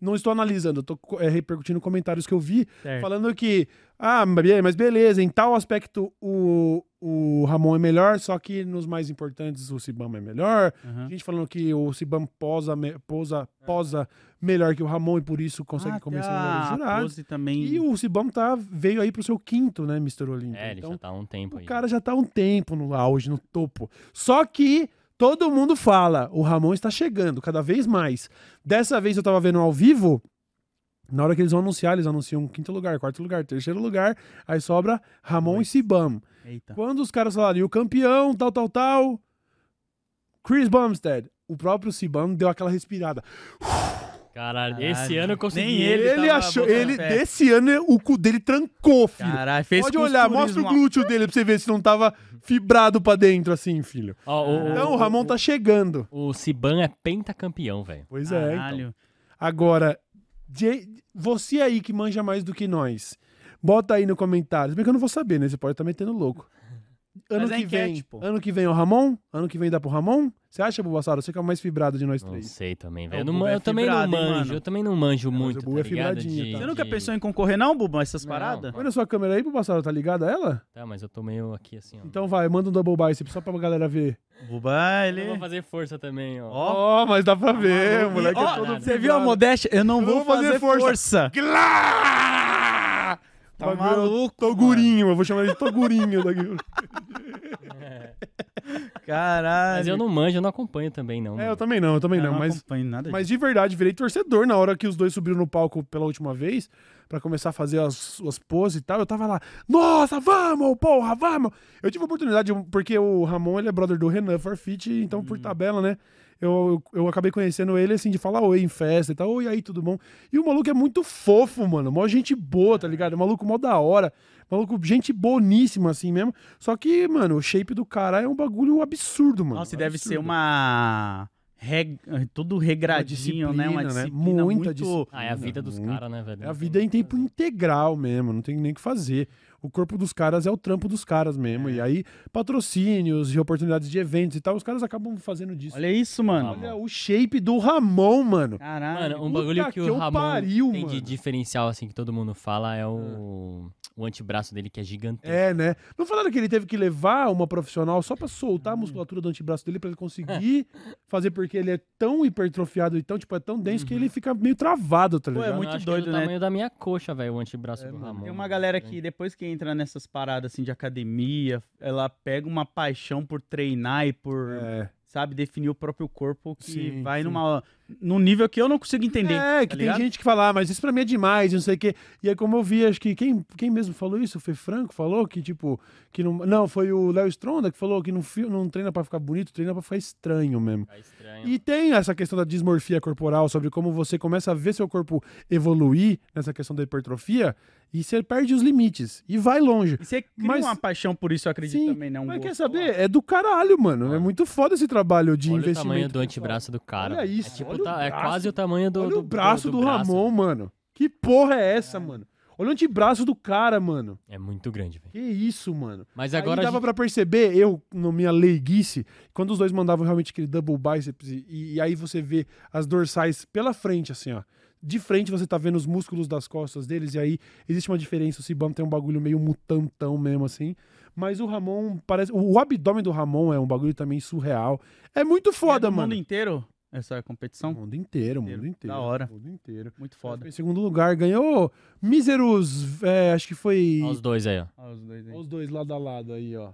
não estou analisando, eu tô é, repercutindo comentários que eu vi Certo. falando que, ah, mas beleza, em tal aspecto o, o Ramon é melhor, só que nos mais importantes o Sibama é melhor. Aham. Gente falando que o Sibam posa, me- posa, posa melhor que o Ramon e por isso consegue Ah, convencer tem melhores a jurados. também. E o Sibam tá, veio aí pro seu quinto, né, Mr. Olímpia. É, ele então, já tá há um tempo o aí. cara já tá há um tempo no auge, no topo. Só que todo mundo fala, o Ramon está chegando cada vez mais. Dessa vez eu tava vendo ao vivo, na hora que eles vão anunciar, eles anunciam quinto lugar, quarto lugar, terceiro lugar, aí sobra Ramon e Sibam. Eita. Quando os caras falaram, e o campeão, tal, tal, tal, Chris Bumstead, o próprio Sibam deu aquela respirada. Caralho, Caralho. esse ano eu consegui. Nem Ele, Ele tava achou, ele, fé. desse ano, o cu dele trancou, filho. Caralho, fez Pode olhar, mostra o glúteo dele pra você ver se não tava fibrado pra dentro, assim, filho. Ó, o, Então o Ramon tá chegando. O Siban é pentacampeão, velho. Pois ó. é. então. Caralho. Agora, você aí que manja mais do que nós, bota aí no comentário. Se bem que eu não vou saber, né? Você pode estar metendo louco. Ano Mas é que enquete, vem, pô. ano que vem é o Ramon? Ano que vem dá pro Ramon? Você acha, Bubassaro? Você que é o mais fibrado de nós Não três. sei também, É, velho. o Eu, não Bubu é eu também não fibrado, hein, manjo, mano? eu também não manjo mas muito, o Bubu tá é ligado? fibradinho, De- tá? Você nunca pensou em concorrer, não, Bubu, essas Não. paradas? Olha sua câmera aí, Bubassaro, tá ligada a ela? Tá, mas eu tô meio aqui assim, ó. Então vai, manda um double bicep só pra galera ver. O Buba, Eu vou ele... fazer força também, ó. Ó. Ó, mas dá pra ver, maluco. o moleque Ó, é todo Você viu a fibrado. modéstia? Eu não Eu vou vou fazer fazer força. força. Glá! Tá maluco, Togurinho, eu vou chamar ele de Togurinho daqui. Caralho. Mas eu não manjo, eu não acompanho também, não. É, eu também não, eu também Eu não, mas acompanho nada Mas de verdade, virei torcedor na hora que os dois subiram no palco pela última vez, pra começar a fazer as, as poses e tal. Eu tava lá, nossa, vamos, porra, vamos! Eu tive a oportunidade, porque o Ramon, ele é brother do Renan Farfit, então por tabela, né? Eu, eu, acabei conhecendo ele, assim, de falar oi em festa e tal. Oi, aí, tudo bom? E o maluco é muito fofo, mano. Mó gente boa, tá ligado? O maluco mó da hora. Maluco, gente boníssima, assim mesmo. Só que, mano, o shape do cara é um bagulho absurdo, mano. Nossa, deve ser uma... Reg... Tudo regradinho, né? Uma disciplina, né? disciplina Muita muito... disciplina. Ah, é a vida dos caras, né, velho? É a vida em tempo integral mesmo, não tem nem o que fazer. O corpo dos caras é o trampo dos caras mesmo. E aí, patrocínios e oportunidades de eventos e tal, os caras acabam fazendo disso. Olha isso, mano. Olha o shape do Ramon, mano. Caralho. Mano, um bagulho que, que o Ramon pariu, tem de mano. diferencial, assim, que todo mundo fala, é o, o antebraço dele, que é gigantesco. É, né? Não falaram que ele teve que levar uma profissional só pra soltar a musculatura do antebraço dele pra ele conseguir fazer, porque ele é tão hipertrofiado e tão, tipo, é tão denso que ele fica meio travado, tá Pô, é ligado? Muito doido, é do né? tamanho da minha coxa, velho, o antebraço É, do mano. Ramon. Tem uma galera que depois que entra nessas paradas assim de academia, ela pega uma paixão por treinar e por, É. sabe, definir o próprio corpo que Sim, vai sim. numa num nível que eu não consigo entender. É, que tá tem ligado? gente que fala, ah, mas isso pra mim é demais, não sei o quê. E aí, como eu vi, acho que quem, quem mesmo falou isso? Foi Franco, falou que, tipo, que não. Não, foi o Léo Stronda que falou que não, não treina pra ficar bonito, treina pra ficar estranho mesmo. Tá estranho. E tem essa questão da dismorfia corporal, sobre como você começa a ver seu corpo evoluir nessa questão da hipertrofia e você perde os limites e vai longe. E você cria Mas- uma paixão por isso, eu acredito Sim, também, né? Um Mas quer saber? É do caralho, mano. É muito foda esse trabalho de Olha o investimento. tamanho do antebraço do cara. Olha velho. isso, É, tipo, o tá- é braço. quase o tamanho do. Olha do, o braço do, braço. Ramon, mano. Que porra é essa, mano? Olha o antebraço do cara, mano. É muito grande, velho. Que isso, mano. Mas Aí agora. a dava gente- pra perceber, eu, na minha leiguice, quando os dois mandavam realmente aquele double biceps, e, e aí você vê as dorsais pela frente, assim, ó. De frente você tá vendo os músculos das costas deles, e aí existe uma diferença. O Cibam tem um bagulho meio mutantão mesmo, assim. Mas o Ramon parece. O abdômen do Ramon é um bagulho também surreal. É muito E é foda, do mano. mundo inteiro? Essa competição? O mundo inteiro, o mundo Inteiro. Da hora. O mundo inteiro. Muito foda. Em segundo lugar, ganhou míseros, é, acho que foi Olha os dois aí, ó. Olha os dois aí. os dois lado a lado aí, ó.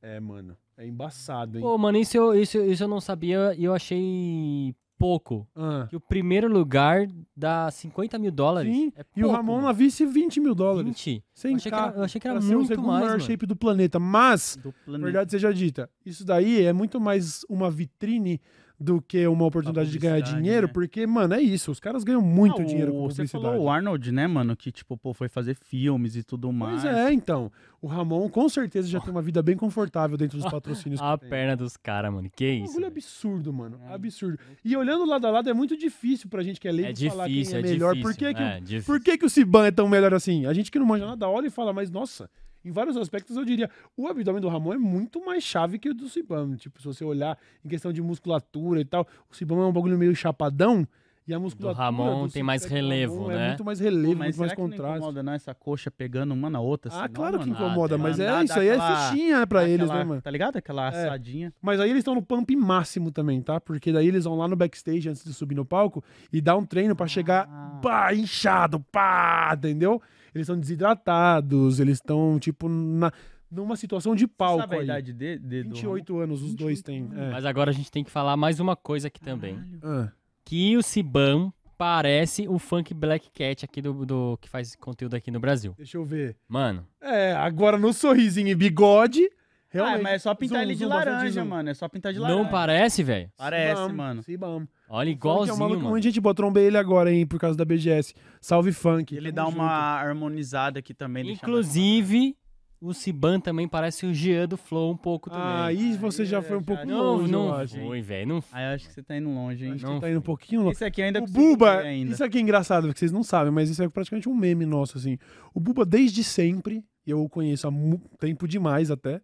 É, mano, é embaçado, hein? Pô, mano, isso eu, isso, isso eu não sabia e eu achei pouco. Ah, Que o primeiro lugar dá 50 mil dólares. Sim, É e o pouco, Ramon mano. na vice 20 mil dólares. 20? Sem Eu achei, que era, eu achei que era pra ser o muito segundo mais, maior mano. shape do planeta. Mas, Do planeta. verdade seja dita, isso daí é muito mais uma vitrine do que uma oportunidade de ganhar dinheiro, né? porque, mano, é isso. Os caras ganham muito Ah, dinheiro o- com Você publicidade. falou o Arnold, né, mano? Que, tipo, pô, foi fazer filmes e tudo mais. Pois é, então. O Ramon com certeza já tem uma vida bem confortável dentro dos patrocínios A perna dos caras, mano. Que É um isso? bagulho velho. absurdo, mano. Absurdo. E olhando lado a lado é muito difícil pra gente que é leigo É falar difícil, quem é, é melhor. difícil. Por que, que, é, o- difícil. por que, que o Siban é tão melhor assim? A gente que não manja nada olha e fala, mas nossa, em vários aspectos eu diria, o abdômen do Ramon é muito mais chave que o do Siban. Tipo, se você olhar em questão de musculatura e tal, o Siban é um bagulho meio chapadão. E a musculatura Ramon do tem mais do relevo, Ramon né? É muito mais relevo, mas muito será mais que não contraste. incomoda não essa coxa pegando uma na outra? Ah, assim, claro não, que incomoda, Ah, mas é isso aí é aquela- fichinha pra eles, Aquela- né, mano? Tá ligado? Aquela É. assadinha. Mas aí eles estão no pump máximo também, tá? Porque daí eles vão lá no backstage antes de subir no palco e dá um treino pra chegar Ah. pá, inchado, pá, entendeu? Eles estão desidratados, eles estão, tipo, na, numa situação de palco Sabe a aí. idade de, de, do 28 anos, os dois têm. É. Mas agora a gente tem que falar mais uma coisa aqui também. Caralho. Ah, Que o Siban parece o Funk Black Cat aqui do, do que faz conteúdo aqui no Brasil. deixa eu ver. Mano, É, agora no sorrisinho e bigode, realmente. Ah, mas é só pintar Zoom, ele de zoom, laranja, zoom. mano. É só pintar de laranja. não parece, velho? Parece, Sibam, mano. Sibam. Olha, Funk é um igualzinho, maluco, muita gente botou trombei ele agora, hein, por causa da BGS. Salve funk. Ele tamo dá junto. uma harmonizada aqui também. Inclusive, o Siban também parece o Jean do Flow um pouco também. Ah, aí você já Aí foi um já- pouco não, longe, não eu acho. foi, velho. Não Ah, eu acho que você tá indo longe, hein? Acho Não que tá indo um pouquinho longe. Esse aqui ainda O Buba, ainda. isso aqui é engraçado, porque vocês não sabem, mas isso é praticamente um meme nosso, assim. O Buba, desde sempre, e eu o conheço há tempo demais até,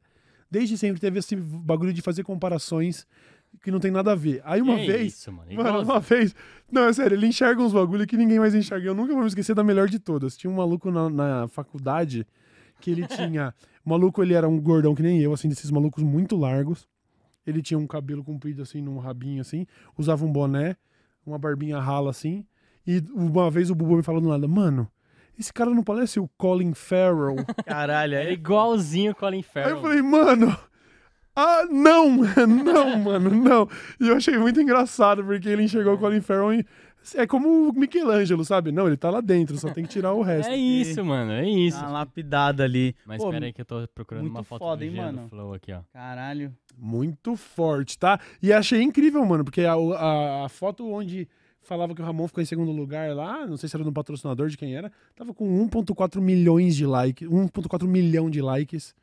desde sempre teve esse bagulho de fazer comparações que não tem nada a ver. Aí uma Que vez, Isso, mano. mano, uma vez, não, é sério, ele enxerga uns bagulho que ninguém mais enxerga. Eu nunca vou me esquecer da melhor de todas. Tinha um maluco na, na faculdade que ele tinha. O maluco, ele era um gordão que nem eu, assim, desses malucos muito largos. Ele tinha um cabelo comprido, assim, num rabinho, assim. Usava um boné, uma barbinha rala, assim. E uma vez o Bubu me falou do nada, mano, esse cara não parece o Colin Farrell? Caralho, É aí igualzinho o Colin Aí Farrell. eu falei, mano. Ah, não, não, mano, não. E eu achei muito engraçado, porque ele enxergou o Colin Farrell e. É como o Michelangelo, sabe? Não, ele tá lá dentro, só tem que tirar o resto. É isso, mano. É isso. tá uma lapidada ali. Mas Pô, espera aí que eu tô procurando muito uma foto foda, do hein, mano? do Flow aqui, ó. Caralho. Muito forte, tá? E achei incrível, mano, porque a, a- a foto onde falava que o Ramon ficou em segundo lugar lá, não sei se era no patrocinador de quem era, tava com 1.4 milhões de likes, 1.4 milhão de likes.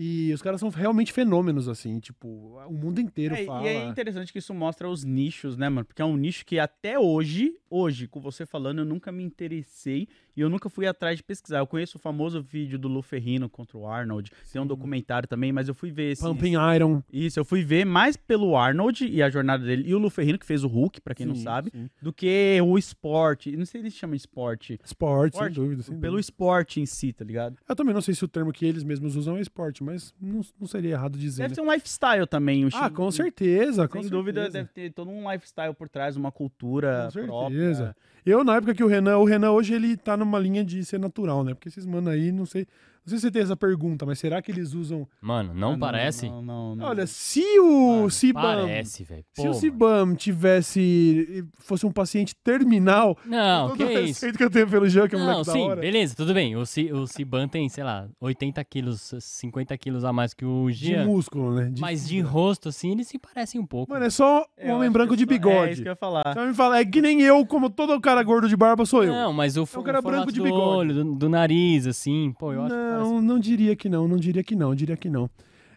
E os caras são realmente fenômenos, assim, tipo, o mundo inteiro É, fala. e é interessante que isso mostra os nichos, né, mano? Porque é um nicho que até hoje, hoje, com você falando, eu nunca me interessei e eu nunca fui atrás de pesquisar. Eu conheço o famoso vídeo do Lu Ferrino contra o Arnold, tem um documentário também, mas eu fui ver esse. Pumping Iron. Isso, eu fui ver mais pelo Arnold e a jornada dele, e o Lu Ferrino, que fez o Hulk, pra quem não Sim, sabe, sim. do que o esporte. Não sei se eles chamam esporte. Esporte, sem dúvida. Sem pelo dúvida. esporte em si, tá ligado? Eu também não sei se o termo que eles mesmos usam é esporte, mas não, não seria errado dizer. Deve né? ser um lifestyle também. o Ah, com certeza. Sem com dúvida, certeza. deve ter todo um lifestyle por trás, uma cultura Com própria. certeza. Eu, na época que o Renan, o Renan hoje ele tá numa linha de ser natural, né? Porque esses mano aí, não sei. Não sei se você tem essa pergunta, mas será que eles usam. Mano, não, Ah, parece? Não, não, não. Olha, se o Mano, Cibam. Parece, velho. Se o mano. Cibam tivesse. fosse um paciente terminal, Não, todo que o isso? respeito que eu tenho pelo Jean, que é um Não, sim, hora. beleza, tudo bem. O, Ci, o Ciban tem, sei lá, 80 quilos, 50 quilos a mais que o De Jean. músculo, né? De mas de rosto, assim, eles se parecem um pouco. Mano, é só É, um eu homem branco de é só- É bigode. isso que eu ia falar. Você vai me falar, é que nem eu, como todo cara gordo de barba sou eu. Não, mas o, fo- um cara o branco de do bigode. olho, do, do nariz, assim, pô, eu acho. Não, não diria que não, não diria que não, diria que não.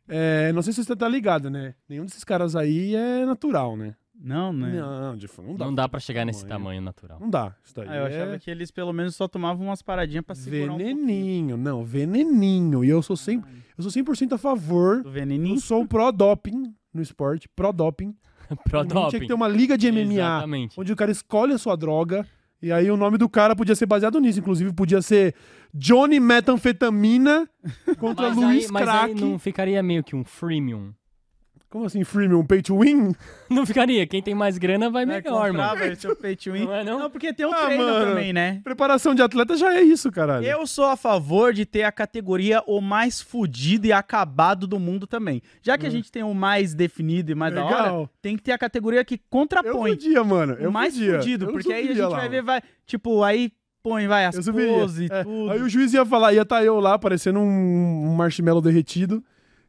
É, não sei se você tá ligado, né? Nenhum desses caras aí é natural, né? Não, né? Não, de fato, não dá. Não dá pra chegar nesse tamanho natural. Não dá. Isso daí Ah, eu achava é que eles pelo menos só tomavam umas paradinhas pra segurar um veneninho. não, veneninho. E eu sou 100%, eu sou 100% a favor. do Eu veneninho. sou pró-doping no esporte, pró-doping. Mim, Tinha que ter uma liga de MMA Exatamente. onde o cara escolhe a sua droga. E aí o nome do cara podia ser baseado nisso. Inclusive, podia ser Johnny Metanfetamina contra Mas, Luiz aí, mas Crack. aí não ficaria meio que um freemium? Como assim, freemium? Pay to win? Não ficaria. Quem tem mais grana vai É, melhor, mano. comprava esse pay to win. Não é, não? porque tem um Ah, treino mano. também, né? Preparação de atleta já é isso, caralho. Eu sou a favor de ter a categoria o mais fudido e acabado do mundo também. Já que a gente tem o mais definido e mais da hora, Hum. Legal. tem que ter a categoria que Eu contrapõe. podia, mano. Eu o mais podia. fudido, Eu porque aí a gente lá, vai ver, vai, tipo, aí põe, vai, as Eu poses e É, tudo. Aí o juiz ia falar, ia estar eu lá, parecendo um, um marshmallow derretido.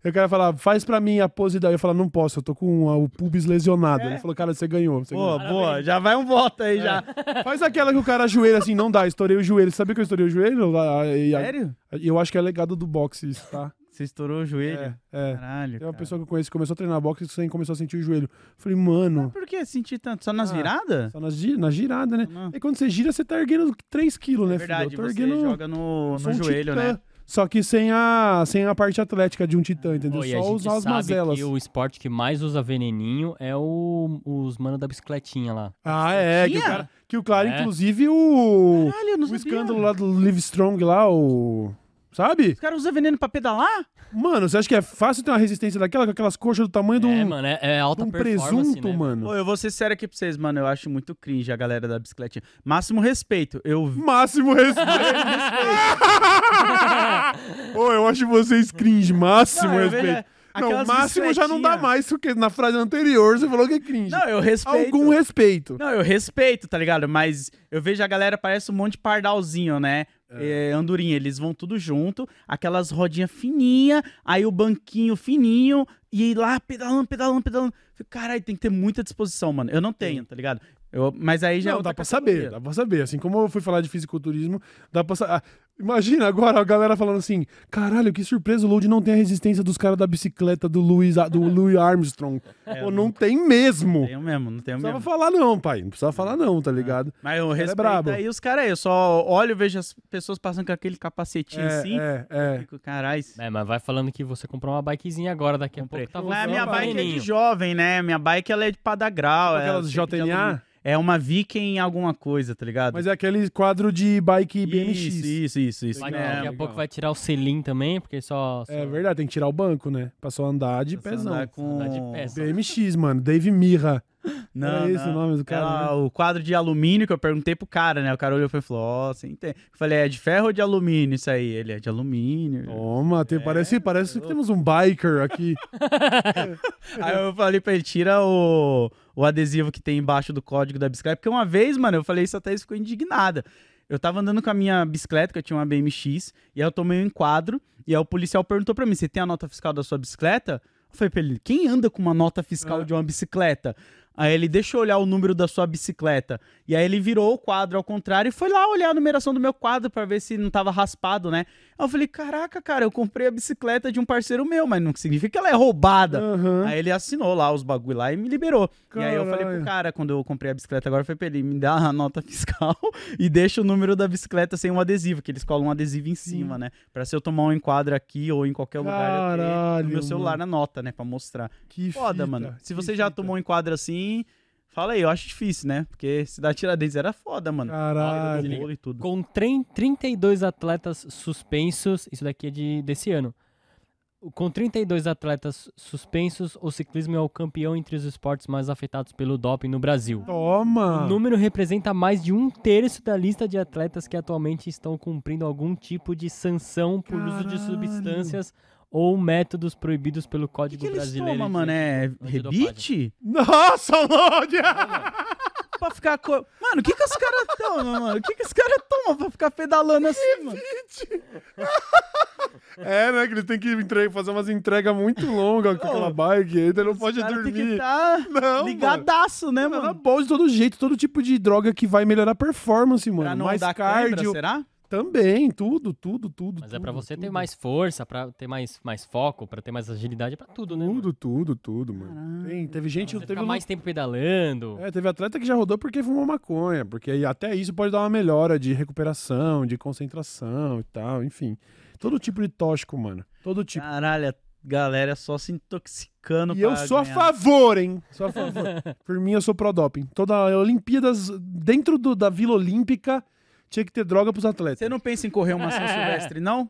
E o cara ia falar, faz pra mim a pose daí. Eu falar, não posso, eu tô com o pubis lesionado. É. Ele falou, cara, você ganhou. Você Boa, ganhou. boa, já vai um voto aí já. Faz aquela que o cara ajoelha assim, não dá, estourei o joelho. Sabia que eu estourei o joelho? Ah, e- Sério? Eu acho que é legado do boxe isso, tá? Você estourou o joelho? É, é. Caralho. Tem uma cara. pessoa que eu conheço que começou a treinar boxe e começou a sentir o joelho. Eu Falei, mano, Por que sentir tanto? Só nas Ah, viradas? só nas na girada, né? Não. E quando você gira, você tá erguendo 3 quilos, né, É verdade, filho? Eu tô você erguendo joga no, no um joelho, titã, né? Só que sem a, sem a parte atlética de um titã, entendeu? Pô, Só gente usar as mazelas. que o esporte que mais usa veneninho é o, os mano da bicicletinha lá. Ah, é. Que o, cara, que o cara, É. inclusive, o. Caralho, eu não O sabia. escândalo lá do Live Strong lá, o. Sabe? Os caras usam veneno pra pedalar? Mano, você acha que é fácil ter uma resistência daquela, com aquelas coxas do tamanho de É, um, mano, é, é alta um presunto, né? mano? Pô, eu vou ser sério aqui pra vocês, mano. Eu acho muito cringe a galera da bicicletinha. Máximo respeito. Eu vi. Máximo respeito. Ô, eu acho vocês cringe, máximo Não, respeito. Não, máximo já não dá mais, porque na frase anterior você falou que é cringe. Não, eu respeito. Algum respeito. Não, eu respeito, tá ligado? Mas eu vejo a galera parece um monte de pardalzinho, né? É, andorinha, eles vão tudo junto, aquelas rodinhas fininhas, aí o banquinho fininho, e lá pedalando, pedalando, pedalando. Caralho, tem que ter muita disposição, mano. Eu não tenho, tá ligado? Eu, mas aí já é não, dá pra saber, dá pra saber. Assim como eu fui falar de fisiculturismo, dá pra saber. Imagina agora a galera falando assim: caralho, que surpresa, o Load não tem a resistência dos caras da bicicleta do Louis, do Louis Armstrong. É, Pô, não tem mesmo. Não tenho mesmo, não tenho Não precisava mesmo. falar, não, pai. Não precisava falar, não, tá ligado? Mas eu é respeito brabo. aí os caras aí. Eu só olho e vejo as pessoas passando com aquele capacetinho É, assim. é, é. Fico, caralho. É, mas vai falando que você comprou uma bikezinha agora, daqui a Comprei. pouco tá Mas a você minha bike é de jovem, né? Minha bike ela é de padagrau. Ela aquelas de JNA? É uma Viking alguma coisa, tá ligado? Mas é aquele quadro de bike BMX. Isso, isso, isso. isso Legal, daqui a legal. pouco vai tirar o selim também, porque só... só É verdade, tem que tirar o banco, né? Pra só andar de pezão. andar com... andar de pé. BMX, mano. Dave Mirra. Não, Era esse não. o nome do cara, Era né? o quadro de alumínio que eu perguntei pro cara, né? O cara olhou e falou, ó, você entende. Eu falei, é de ferro ou de alumínio isso aí? Ele é de alumínio. Toma, tem- É, parece, parece que temos um biker aqui. Aí eu falei pra ele, tira o, o adesivo que tem embaixo do código da bicicleta. Porque uma vez, mano, eu falei isso até isso ficou indignada. Eu tava andando com a minha bicicleta, que eu tinha uma BMX, e aí eu tomei um enquadro, e aí o policial perguntou pra mim, você tem a nota fiscal da sua bicicleta? Eu falei pra ele, quem anda com uma nota fiscal Ah. de uma bicicleta? Aí ele, deixa eu olhar o número da sua bicicleta. E aí ele virou o quadro ao contrário e foi lá olhar a numeração do meu quadro pra ver se não tava raspado, né? Aí eu falei, caraca, cara, eu comprei a bicicleta de um parceiro meu, mas não significa que ela é roubada. Aham. Aí ele assinou lá os bagulho lá e me liberou. E aí eu falei Caralho. pro cara, quando eu comprei a bicicleta agora, foi pra ele, me dá a nota fiscal e deixa o número da bicicleta sem um adesivo, que eles colam um adesivo em cima, né? Pra se eu tomar um enquadro aqui ou em qualquer lugar, eu ter Caralho, no meu celular mano. na nota, né? Pra mostrar. Que Foda, fita, mano. Se você já fita. tomou um enquadro assim, fala aí, eu acho difícil, né? Porque se dá Tiradentes era foda, mano. Caralho. E. Com tren- 32 atletas suspensos, isso daqui é de, desse ano. Com 32 atletas suspensos, o ciclismo é o campeão entre os esportes mais afetados pelo doping no Brasil. Toma. O número representa mais de um terço da lista de atletas que atualmente estão cumprindo algum tipo de sanção por uso de Caralho. substâncias ou métodos proibidos pelo O que, Código que eles Brasileiro. tomam, de mano? É rebite? Nossa, Lodi! pra ficar. Co... Mano, o que que os caras tomam, mano? O que que os caras tomam pra ficar pedalando assim, mano? É, né? Que eles têm que entre- fazer umas entregas muito longas com aquela bike. Aí ele não pode dormir. Tem que tá Não, ligadaço, né, Mano, mano? bom de todo jeito, todo tipo de droga que vai melhorar a performance, mano. Pra não Mais dar cardio. cãibra, será? Também, tudo, tudo, tudo. Mas é pra tudo, você ter tudo. mais força, pra ter mais, mais foco, pra ter mais agilidade, é pra tudo, né? mano? Tudo, tudo, tudo, mano. Tem, teve gente. Você Teve, um- mais tempo pedalando. é, teve atleta que já rodou porque fumou maconha. Porque até isso pode dar uma melhora de recuperação, de concentração e tal, enfim. Todo tipo de tóxico, mano. Todo tipo. Caralho, a galera só se intoxicando E pra eu sou a ganhar. favor, hein? Sou a favor. Por mim, eu sou pró-doping. Toda a Olimpíadas, dentro do- da Vila Olímpica, tinha que ter droga pros atletas. Você não pensa em correr uma São Silvestre, não?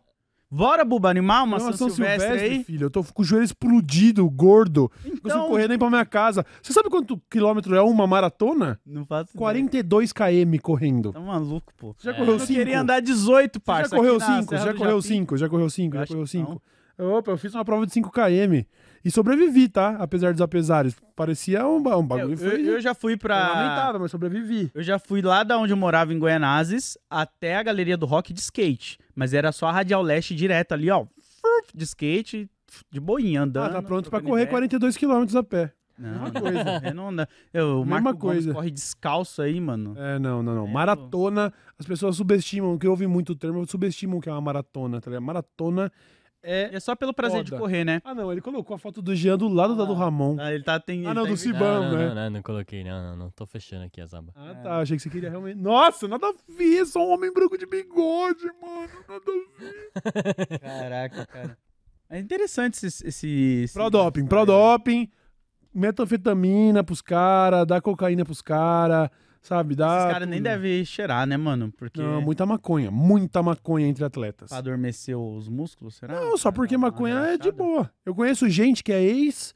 Bora, Buba, animar uma Não, São Silvestre, aí? filho. Eu tô com o joelho explodido, gordo. Não consigo Então, correr nem pra minha casa. Você sabe quanto quilômetro é uma maratona? não faço ideia. 42 km correndo. Tá maluco, pô. Você já É. correu Eu 5? queria andar 18, Você parça. já correu aqui na 5? Serra Já do correu Japim. 5? Já correu 5? Eu Já correu que 5? Opa, eu fiz uma prova de 5 km. E sobrevivi, tá? Apesar dos apesares. Parecia um, um Eu, bagulho. eu, foi eu já fui pra... lamentável, mas sobrevivi. Eu já fui lá da onde eu morava, em Goianazes, até a galeria do rock de skate. Mas era só a Radial Leste direto ali, ó. De skate, de boinha, andando. Ah, tá pronto pra correr ideia. 42 km a pé. Não, Mesma coisa. eu não anda. Eu, o Mesma Marco Gomes coisa. corre descalço aí, mano. É, não, não, não. É, Maratona, as pessoas subestimam, que eu ouvi muito o termo, subestimam que é uma maratona, tá ligado? Maratona é. É só pelo prazer de Foda. correr, né? Ah, não, ele colocou a foto do Jean do lado da do Ramon. Ah, ele tá tem. Ah, não, tá do em- Cib- Não, Bom, não, né? não, não, não coloquei, não, não, não. Tô fechando aqui as abas. Ah, tá. Achei que você queria realmente. Nossa, nada a ver, só um homem branco de bigode, mano. Nada a ver. Caraca, cara. É interessante esse. esse, esse Pro doping, pro doping, metanfetamina pros caras, dá cocaína pros caras, sabe? Dá. Esses caras nem devem cheirar, né, mano? Porque. Não, muita maconha, muita maconha entre atletas. Pra adormecer os músculos, será? Não, só porque maconha é de boa. Eu conheço gente que é ex,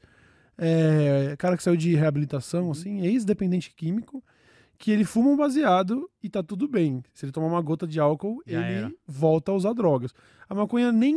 é, cara que saiu de Uhum. reabilitação, assim, ex-dependente químico, que ele fuma um baseado e tá tudo bem. Se ele tomar uma gota de álcool, Já ele era. volta a usar drogas. A maconha nem,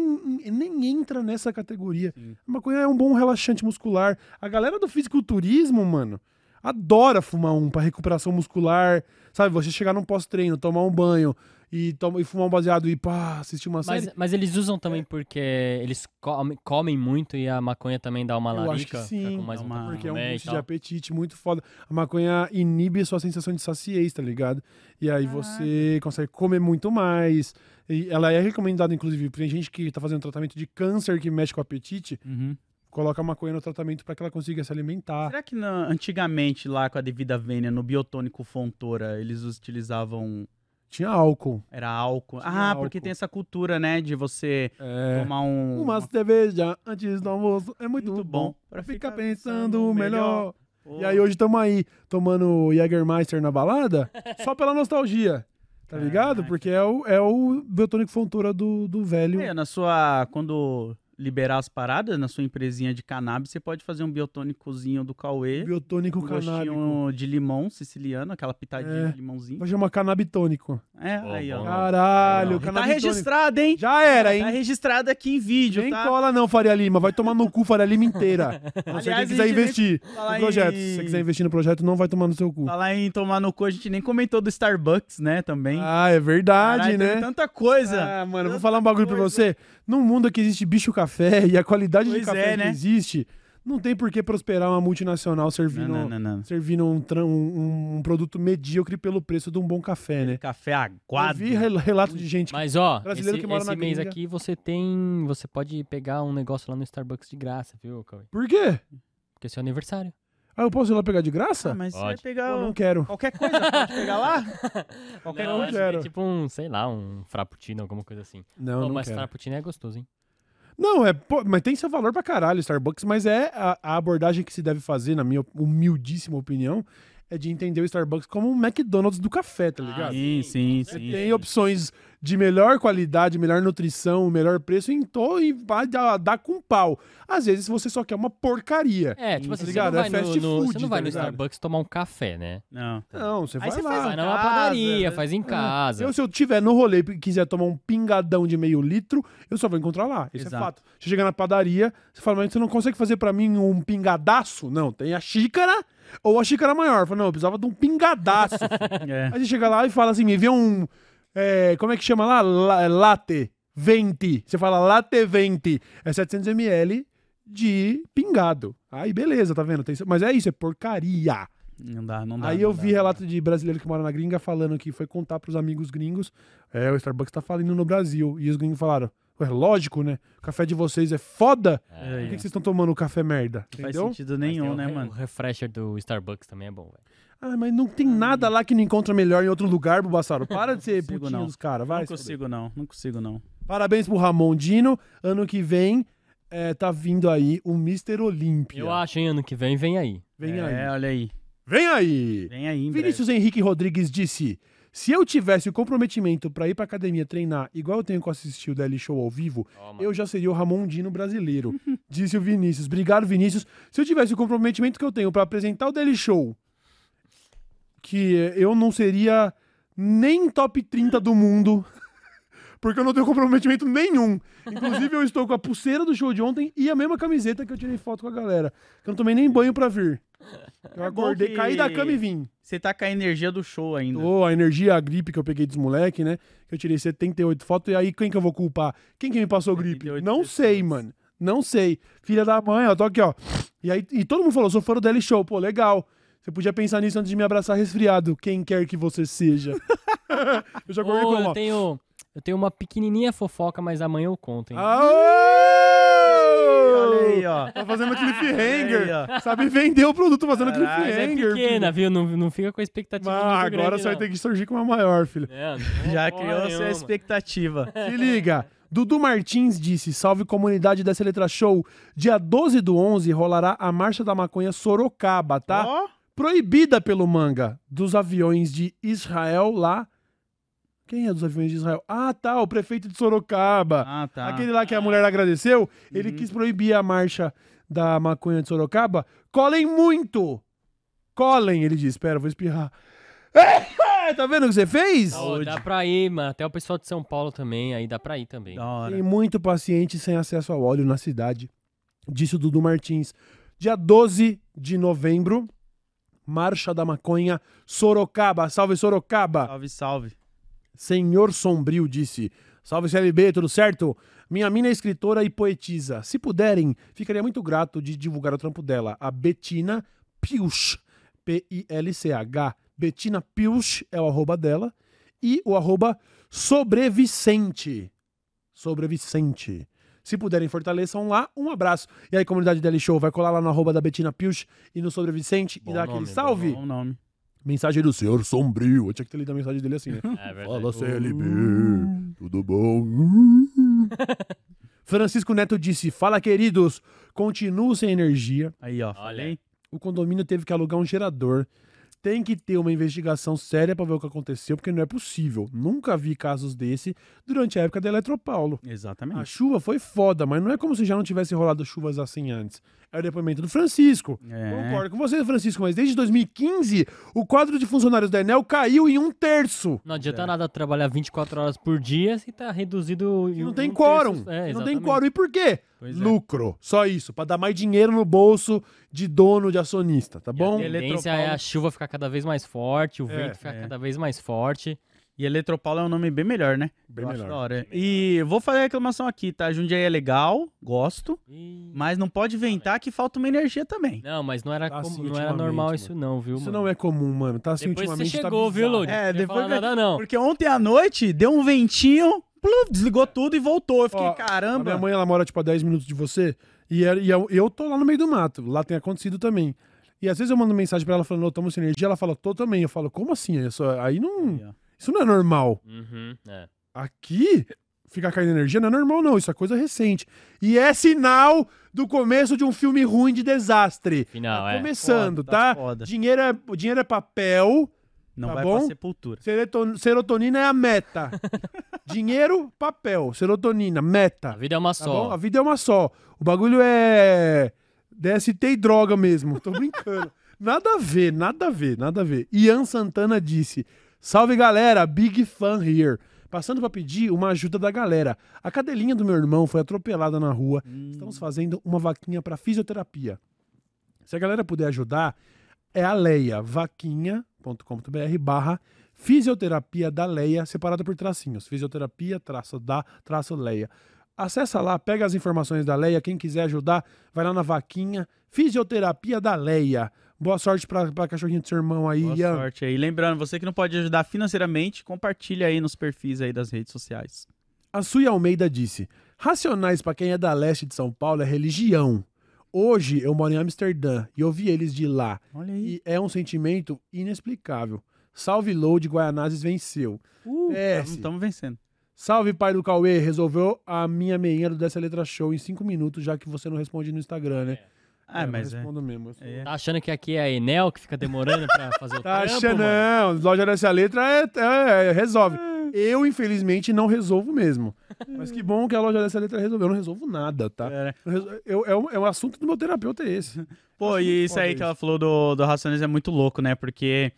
nem entra nessa categoria. Sim. A maconha é um bom relaxante muscular. A galera do fisiculturismo, mano, adora fumar um pra recuperação muscular. Sabe, você chegar num pós-treino, tomar um banho e, toma, e fumar um baseado e pá, assistir uma série. Mas, mas eles usam também porque eles comem, comem muito e a maconha também dá uma Eu larica. acho que fica sim, com mais uma- Porque é um boost de apetite muito foda. A maconha inibe a sua sensação de saciez, tá ligado? E aí você consegue comer muito mais. E ela é recomendada, inclusive, tem gente que tá fazendo tratamento de câncer que mexe com o apetite, Uhum. Coloca a maconha no tratamento para que ela consiga se alimentar. Será que na- antigamente, lá com a devida vênia, no biotônico Fontoura, eles utilizavam. Tinha álcool. Era álcool? Tinha ah, álcool. porque tem essa cultura, né? De você É. tomar um. Uma cerveja antes do almoço é muito, Muito bom. bom. Pra ficar ficar pensando melhor. Pô, E aí hoje estamos aí tomando Jägermeister na balada só pela nostalgia. Tá ligado? Porque é o, é o Biotônico Fontoura do, do velho. É, na sua. Quando liberar as paradas, na sua empresinha de cannabis, você pode fazer um biotônicozinho do Cauê. Biotônico Um canábico. de limão siciliano, aquela pitadinha É. de limãozinho. Vai chamar canabitônico. É, Pô, aí, ó. Caralho, Tá canabitônico. registrado, hein? Já era, hein? Tá registrado aqui em vídeo, Nem tá? cola não, Faria Lima. Vai tomar no cu Faria Lima inteira. Não ser quem Aliás, quiser investir no projeto. em- Se você quiser investir no projeto, não vai tomar no seu cu. Falar em tomar no cu, a gente nem comentou do Starbucks, né, também. Ah, é verdade, Caralho, né? tem tanta coisa. Ah, mano, vou falar um bagulho pra coisa. você. Num mundo que existe bicho café e a qualidade de Pois café é, que né? existe, não tem por que prosperar uma multinacional Não, servindo, não, não, não. servindo um, um- um produto medíocre pelo preço de um bom café, né? Café Eu aguado. vi rel- relato de gente. Mas ó, Brasileiro esse, que mora esse na mês gringa. aqui você tem. Você pode pegar um negócio lá no Starbucks de graça, viu, Cauê? Por quê? Porque é seu aniversário. Ah, eu posso ir lá pegar de graça? Ah, mas você vai Pode. pegar eu não quero. qualquer coisa, pode pegar lá? Qualquer não, coisa. acho que é quero. tipo um, sei lá, um frappuccino, alguma coisa assim. Não, Pô, não mas quero. frappuccino é gostoso, hein? Não, é, pô, mas tem seu valor pra caralho, Starbucks, mas é a, a abordagem que se deve fazer, na minha humildíssima opinião, é de entender o Starbucks como um McDonald's do café, tá ligado? Sim, sim, Você sim. tem opções de melhor qualidade, melhor nutrição, melhor preço em to e vai dar, com pau. Às vezes você só quer uma porcaria. É, tipo Tá assim, você ligado? não É vai, no, fast no- food, você não tá vai no ligado? Starbucks tomar um café, né? Não. Não, você vai você lá. faz Vai em numa casa, padaria, né? faz em casa. Eu, se eu tiver no rolê e quiser tomar um pingadão de meio litro, eu só vou encontrar lá. Isso é Exato. fato. Você chega na padaria, você fala, mas você não consegue fazer pra mim um pingadaço? Não, tem a xícara ou a xícara maior. Eu falo, não, eu precisava de um pingadaço. É. Aí você chega lá e fala assim, me vê um. É, como é que chama lá? La, latte. Venti. Você fala latte venti. É 700ml de pingado. Aí beleza, tá vendo? Tem- mas é isso, é porcaria. Não dá, não dá. Aí não eu dá, vi relato de brasileiro que mora na gringa falando que foi contar pros amigos gringos. É, o Starbucks tá falindo no Brasil. E os gringos falaram: Ué, lógico, né? O café de vocês é foda. dá. Por É, que, que vocês estão tomando café merda? Não faz Entendeu? sentido Mas tem nenhum, né, mano? O refresher do Starbucks também é bom, velho. Ah, mas não tem nada lá que não encontra melhor em outro lugar, Bubassaro. Para de ser consigo, putinho não. dos caras, vai. Não consigo, não. Não consigo, não. Parabéns pro Ramon Dino. Ano que vem é, tá vindo aí o Mr. Olímpia. Eu acho, hein, ano que vem, vem aí. Vem é, aí. olha aí. Vem aí. Vem aí, em breve. Vinícius Henrique Rodrigues disse: Se eu tivesse o comprometimento pra ir pra academia treinar, igual eu tenho com assistir o Daily Show ao vivo, Toma. eu já seria o Ramondino brasileiro. disse o Vinícius. Obrigado, Vinícius. Se eu tivesse o comprometimento que eu tenho pra apresentar o Daily Show, que eu não seria nem top 30 do mundo, porque eu não tenho comprometimento nenhum. Inclusive, eu estou com a pulseira do show de ontem e a mesma camiseta que eu tirei foto com a galera. Que eu não tomei nem banho pra vir. Eu É acordei, caí da cama e vim. Você tá com a energia do show ainda. Ô, a energia, a gripe que eu peguei dos moleque, né? Que eu tirei 78 fotos. E aí, quem que eu vou culpar? Quem que me passou gripe? 78 Não pessoas. sei, mano. Não sei. Filha da mãe, ó, tô aqui, ó. E aí, e todo mundo falou, sou fã do Daily Show. Pô, legal. Você podia pensar nisso antes de me abraçar resfriado. Quem quer que você seja. eu já acordei Ô, como, eu ó. tenho, eu tenho uma pequenininha fofoca, mas amanhã eu conto, hein? Aô! Olha aí, ó. Tá fazendo cliffhanger. Aí, ó. Sabe vender o produto fazendo Caralho, Mas é cliffhanger. pequena, viu? Não, não fica com a expectativa Mas muito agora grande, você vai não. ter que surgir com uma maior, filho. É, Já criou sua nenhuma. expectativa. Se liga. Dudu Martins disse: Salve comunidade dessa letra show. Dia 12 do 11 rolará a Marcha da Maconha Sorocaba, tá? Ó, Proibida pelo manga dos aviões de Israel lá. Quem é dos aviões de Israel? Ah, tá, o prefeito de Sorocaba. Ah, tá. Aquele lá que a mulher agradeceu, ele Uhum. quis proibir a marcha da maconha de Sorocaba. Colhem muito! Colhem, ele disse. Espera, vou espirrar. tá vendo o que você fez? Ô, dá pra ir, mano. Até o pessoal de São Paulo também, aí dá pra ir também. Tem muito paciente sem acesso ao óleo na cidade, disse o Dudu Martins. Dia 12 de novembro, Marcha da Maconha, Sorocaba. Salve, Sorocaba! Salve, salve. Senhor Sombrio disse: Salve CLB, tudo certo? Minha mina é escritora e poetisa. Se puderem, ficaria muito grato de divulgar o trampo dela, a Betina Pilch. P-I-L-C-H. Betina Pilch é o arroba dela. E o arroba Sobrevicente. Sobrevicente. Se puderem, fortaleçam lá. Um abraço. E aí, comunidade Daily Show, vai colar lá no arroba da Betina Pilch e no Sobrevicente Bom e dar nome, aquele salve. Bom nome. Mensagem do Senhor Sombrio. Eu tinha que ter lido a mensagem dele assim, né? É verdade. Fala CLB, tudo bom? Francisco Neto disse: Fala, queridos, continuo sem energia. Aí, ó. Olha aí. O condomínio teve que alugar um gerador. Tem que ter uma investigação séria pra ver o que aconteceu, porque não é possível. Nunca vi casos desse durante a época da Eletropaulo. A Exatamente. chuva foi foda, mas não é como se já não tivesse rolado chuvas assim antes. É o depoimento do Francisco. É. Concordo com você, Francisco, mas desde 2015 o quadro de funcionários da Enel caiu em um terço. Não adianta nada trabalhar 24 horas por dia se tá reduzido em Não um tem terço. quórum. É, não tem quórum. E por quê? Pois é. Lucro. Só isso. Pra dar mais dinheiro no bolso de dono, de acionista, tá E bom? A tendência é a chuva ficar cada vez mais forte, o É, vento ficar é. cada vez mais forte. E Eletropaulo é um nome bem melhor, né? Bem Eu melhor. da hora. E eu vou fazer a reclamação aqui, tá? Jundiaí é legal, gosto, mas não pode inventar que falta uma energia também. Não, mas não era, Tá como- assim não era normal mano. isso não, viu, Isso mano? não é comum, mano. Tá assim Depois você ultimamente. tá chegou, viu, bizarro. Lodi? É, Não depois que- nada não. Porque ontem à noite deu um ventinho, pluf, desligou tudo e voltou. Eu fiquei, Ó, A caramba. minha mãe, ela mora, tipo, a 10 minutos de você. E, é- e eu, eu tô lá no meio do mato. Lá tem acontecido também. E às vezes eu mando mensagem pra ela falando, ô, tamo sem energia. Ela fala, tô também. Eu falo, como assim? Isso, aí não. Aí, ó. Isso não é normal. Uhum, é. Aqui, ficar caindo energia não é normal, não. Isso é coisa recente. E é sinal do começo de um filme ruim de desastre. Final, tá é. começando, Foda, tá? tá foda. Dinheiro, é, dinheiro é papel, Não Tá vai bom? pra sepultura. seroton- serotonina é a meta. Dinheiro, papel, serotonina, meta. A vida é uma Tá bom? A só. vida é uma só. O bagulho é DST e droga mesmo. Tô brincando. nada a ver, nada a ver, nada a ver. Ian Santana disse: Salve galera, big fan here. Passando pra pedir uma ajuda da galera. A cadelinha do meu irmão foi atropelada na rua. Estamos fazendo uma vaquinha pra fisioterapia. Se a galera puder ajudar, é a Leia, vaquinha.com.br barra fisioterapia da Leia, separada por tracinhos. Fisioterapia, traço da, traço Leia. Acessa lá, pega as informações da Leia. Quem quiser ajudar, vai lá na vaquinha. Fisioterapia da Leia. Boa sorte pra, pra cachorrinho do seu irmão aí, Boa Ian. sorte aí. Lembrando, você que não pode ajudar financeiramente, compartilha aí nos perfis aí das redes sociais. A Sui Almeida disse: Racionais pra quem é da leste de São Paulo é religião. Hoje eu moro em Amsterdã e ouvi eles de lá. Olha aí. E é um sentimento inexplicável. Salve Load, Guaianazes venceu. Uh. Estamos vencendo. Salve, pai do Cauê. Resolveu a minha meinha do Dessa Letra Show em cinco minutos, já que você não responde no Instagram, né? Ah, eu mas é. respondo mesmo. eu sou- É. Tá achando que aqui é a Enel que fica demorando pra fazer o Tá trampo, achando, mano? não. Loja dessa letra é, é- é- resolve. Eu, infelizmente, não resolvo mesmo. Mas que bom que a loja dessa letra resolveu. Eu não resolvo nada, tá? É. Eu eu- é, o, é o assunto do meu terapeuta é esse. Pô, e isso aí que ela falou do, do Racionais é muito louco, né? Porque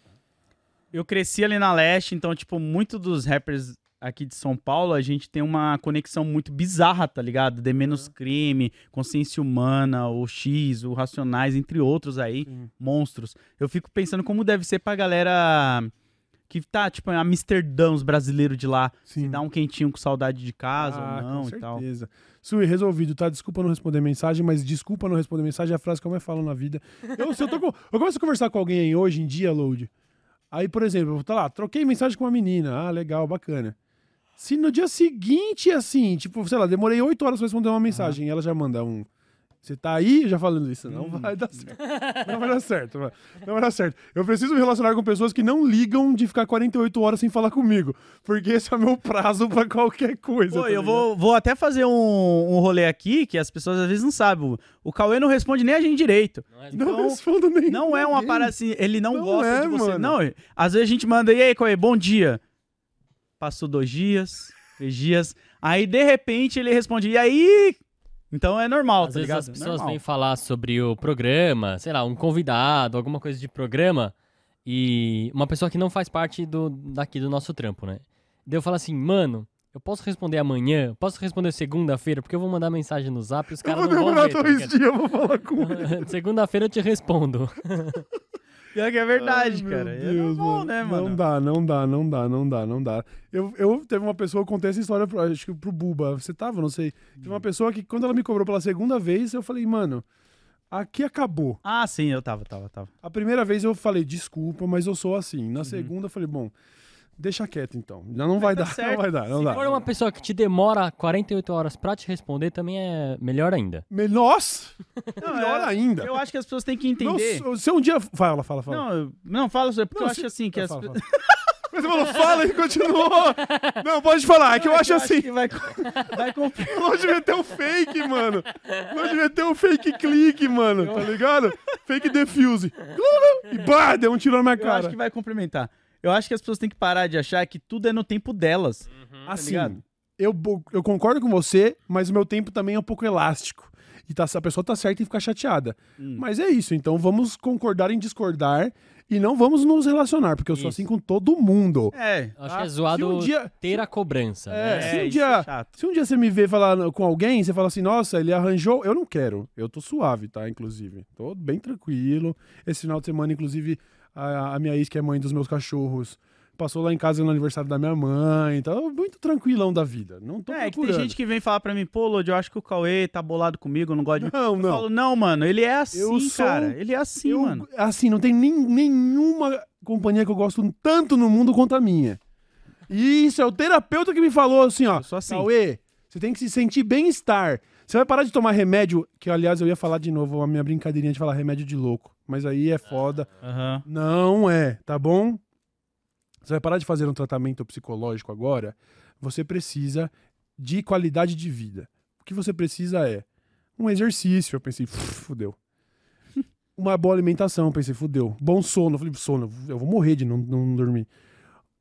eu cresci ali na leste, então, tipo, muito dos rappers aqui de São Paulo, a gente tem uma conexão muito bizarra, tá ligado? De Menos Crime, Consciência Humana, o X, o Racionais, entre outros aí, Sim. monstros. Eu fico pensando como deve ser pra galera que tá, tipo, em Amsterdã, os brasileiros de lá, Sim. dá um quentinho com saudade de casa Ah, ou não com e tal. certeza. Sui, resolvido, tá? Desculpa não responder mensagem, mas desculpa não responder mensagem é a frase que eu mais falo na vida. Eu, se eu, tô com- eu começo a conversar com alguém aí hoje em dia, Load. Aí, por exemplo, tá lá, troquei mensagem com uma menina. Ah, legal, bacana. Se no dia seguinte, assim, tipo, sei lá, demorei oito horas pra responder uma mensagem e ela já manda um. Você tá aí? Eu Já falando isso. Não Hum. vai dar certo. Não vai dar certo. Não vai dar certo. Eu preciso me relacionar com pessoas que não ligam de ficar 48 horas sem falar comigo. Porque esse é o meu prazo pra qualquer coisa. Pô, tá eu vou, vou até fazer um, um rolê aqui que as pessoas às vezes não sabem. O, o Cauê não responde nem a gente direito. Não é- Não Então, respondo nem. Não é uma parada assim, ele não, Não gosta é, de você. mano. Não, às vezes a gente manda, e aí, Cauê, bom dia. Passou dois dias, três dias. Aí, de repente, ele responde, e aí? Então é normal, Às tá vezes ligado? as pessoas Normal. vêm falar sobre o programa, sei lá, um convidado, alguma coisa de programa, e uma pessoa que não faz parte do, daqui do nosso trampo, né? Daí eu falo assim, mano, eu posso responder amanhã, posso responder segunda-feira, porque eu vou mandar mensagem no zap e os Eu caras vou não vão demorar ver. tá dois ligado? dias, eu vou falar com ele. Segunda-feira eu te respondo. Pior que é verdade, Ai, cara. é Deus, normal, né, mano? Não dá, não dá, não dá, não dá, não dá. Eu, eu teve uma pessoa, eu contei essa história pro, acho que pro Buba. Você tava, não sei. Teve uma pessoa que, quando ela me cobrou pela segunda vez, eu falei, mano, aqui acabou. Ah, sim, eu tava, tava, tava. A primeira vez eu falei, desculpa, mas eu sou assim. Uhum. Na segunda eu falei, bom, deixa quieto então. Já não vai tá dar, não certo. vai dar, não Se dá. for uma pessoa que te demora 48 horas pra te responder, também é melhor ainda. Me- Nossa! Não, melhor é- ainda. Eu acho que as pessoas têm que entender. Não, se um dia. Fala, fala, fala. Não, eu- não, fala porque Não, eu se- acho assim que as fala, pe- fala. Mas você falou, fala e continuou. Não, pode falar, é que eu acho assim. que vai, vai comprar. Não devia ter o fake, mano. Não devia ter o fake clique, mano. Tá ligado? Fake defuse. E bah, deu um tiro na minha Eu acho cara. que vai complementar. Eu acho que as pessoas têm que parar de achar que tudo é no tempo delas. Assim, ligado? eu, eu concordo com você, mas o meu tempo também é um pouco elástico. E tá, a pessoa tá certa em ficar chateada. Hum. Mas é isso, então vamos concordar em discordar e não vamos nos relacionar, porque eu sou Isso. assim com todo mundo. É. Acho Ah, que é zoado um dia- ter a cobrança. É, né? se um isso dia- é chato. Se um dia você me vê falar com alguém, você fala assim, nossa, ele arranjou. Eu não quero. Eu tô suave, tá? Inclusive. Tô bem tranquilo. Esse final de semana, inclusive, a, a minha ex, que é mãe dos meus cachorros, passou lá em casa no aniversário da minha mãe. Então, muito tranquilão da vida. Não tô É, que tem procurando. gente que vem falar pra mim, pô, Lodi, eu acho que o Cauê tá bolado comigo, não gosto de. Não, Eu não. falo, não, mano, ele é assim, Eu sou- cara. Ele é assim, Eu- mano. Assim, não tem nem, nenhuma companhia que eu gosto tanto no mundo quanto a minha. E isso é o terapeuta que me falou assim, ó. Eu sou assim. Cauê, você tem que se sentir bem-estar. Você vai parar de tomar remédio, que aliás eu ia falar de novo, a minha brincadeirinha de falar remédio de louco. Mas aí é foda. Aham. Não é, tá bom? Você vai parar de fazer um tratamento psicológico agora, você precisa de qualidade de vida. O que você precisa é um exercício. Eu pensei, "Pff, fudeu. Uma boa alimentação, eu pensei, fudeu. Bom sono, eu falei, sono, eu vou morrer de não, não dormir.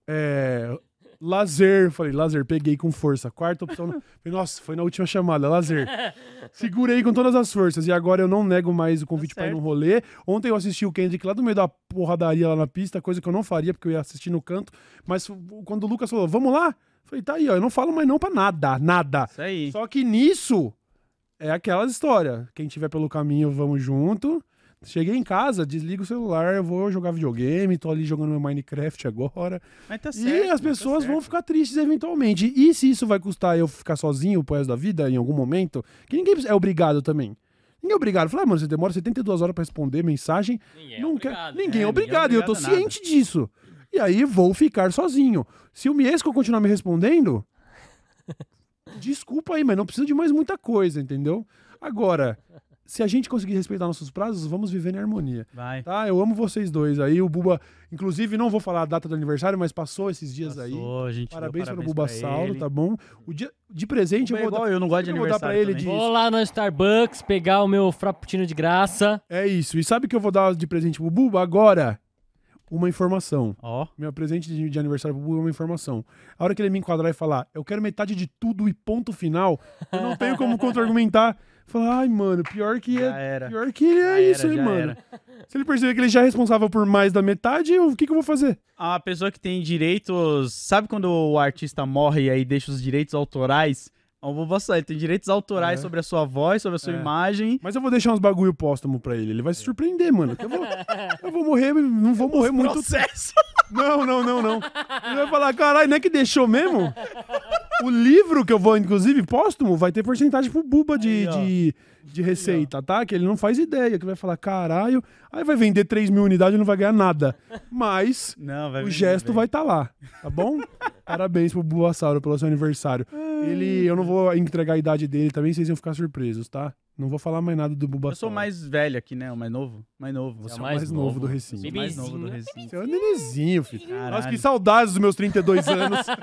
É, lazer, falei, lazer, peguei com força. Quarta opção, falei, nossa, foi na última chamada, lazer. Segurei com todas as forças e agora eu não nego mais o convite pra ir num rolê. Ontem eu assisti o Kendrick lá do meio da porradaria lá na pista, coisa que eu não faria porque eu ia assistir no canto. Mas quando o Lucas falou, vamos lá? Falei, tá aí, ó, eu não falo mais não pra nada, nada. Isso aí. Só que nisso é aquelas histórias. Quem tiver pelo caminho, vamos junto. Cheguei em casa, desligo o celular, eu vou jogar videogame, tô ali jogando meu Minecraft agora. Mas tá e certo. as tá pessoas vão certo. ficar tristes eventualmente. E se isso vai custar eu ficar sozinho pro resto da vida em algum momento, que ninguém é obrigado também. Ninguém é obrigado. Falar, ah, mano, você demora 72 horas pra responder mensagem. Ninguém é não quer... obrigado. Ninguém é, É, ninguém é obrigado. E eu tô nada. ciente disso. E aí vou ficar sozinho. Se o Miesco continuar me respondendo, desculpa aí, mas não precisa de mais muita coisa, entendeu? Agora, se a gente conseguir respeitar nossos prazos, vamos viver em harmonia. Vai. Tá? Eu amo vocês dois aí. O Buba, inclusive, não vou falar a data do aniversário, mas passou esses dias aí. Passou, a gente Parabéns, para o Buba Saulo, tá bom? O dia de presente Buba é eu vou igual dar. eu, não gosto de eu vou dar pra aniversário ele de- Vou lá no Starbucks pegar o meu frappuccino de graça. É isso. E sabe o que eu vou dar de presente pro Buba agora? Uma informação. Ó, Meu presente de, de aniversário pro Buba é uma informação. A hora que ele me enquadrar e falar, eu quero metade de tudo e ponto final, eu não tenho como contra-argumentar. Falar, ai, mano, pior que já é. era. Pior que é Já isso, era, hein, mano. era. Se ele perceber que ele já é responsável por mais da metade, o que, que eu vou fazer? A pessoa que tem direitos. Sabe quando o artista morre e aí deixa os direitos autorais? O Buba só, ele tem direitos autorais É. sobre a sua voz, sobre a sua É. imagem. Mas eu vou deixar uns bagulho póstumo pra ele. Ele vai se surpreender, mano. Eu vou, eu vou morrer, não vou morrer muito. Processo. Não, não, não, não. Ele vai falar, caralho, não é que deixou mesmo? O livro que eu vou, inclusive, póstumo, vai ter porcentagem pro Buba de, Aí, ó. de, de receita, tá? Que ele não faz ideia. Que vai falar, caralho. Aí vai vender 3 mil unidades e não vai ganhar nada. Mas Não, vai o vender, gesto vai estar lá, tá bom? Parabéns pro Buassauro pelo seu aniversário. Ele, eu não vou entregar a idade dele também, vocês iam ficar surpresos, tá? Não vou falar mais nada do Bulbasaur. Eu sou mais velho aqui, né? O mais novo. Mais novo. Você É é o o mais mais novo, novo. do recinto. Sou mais novo do recinto. Você é um nenenzinho, filho. Caralho. Nossa, que saudades dos meus 32 anos.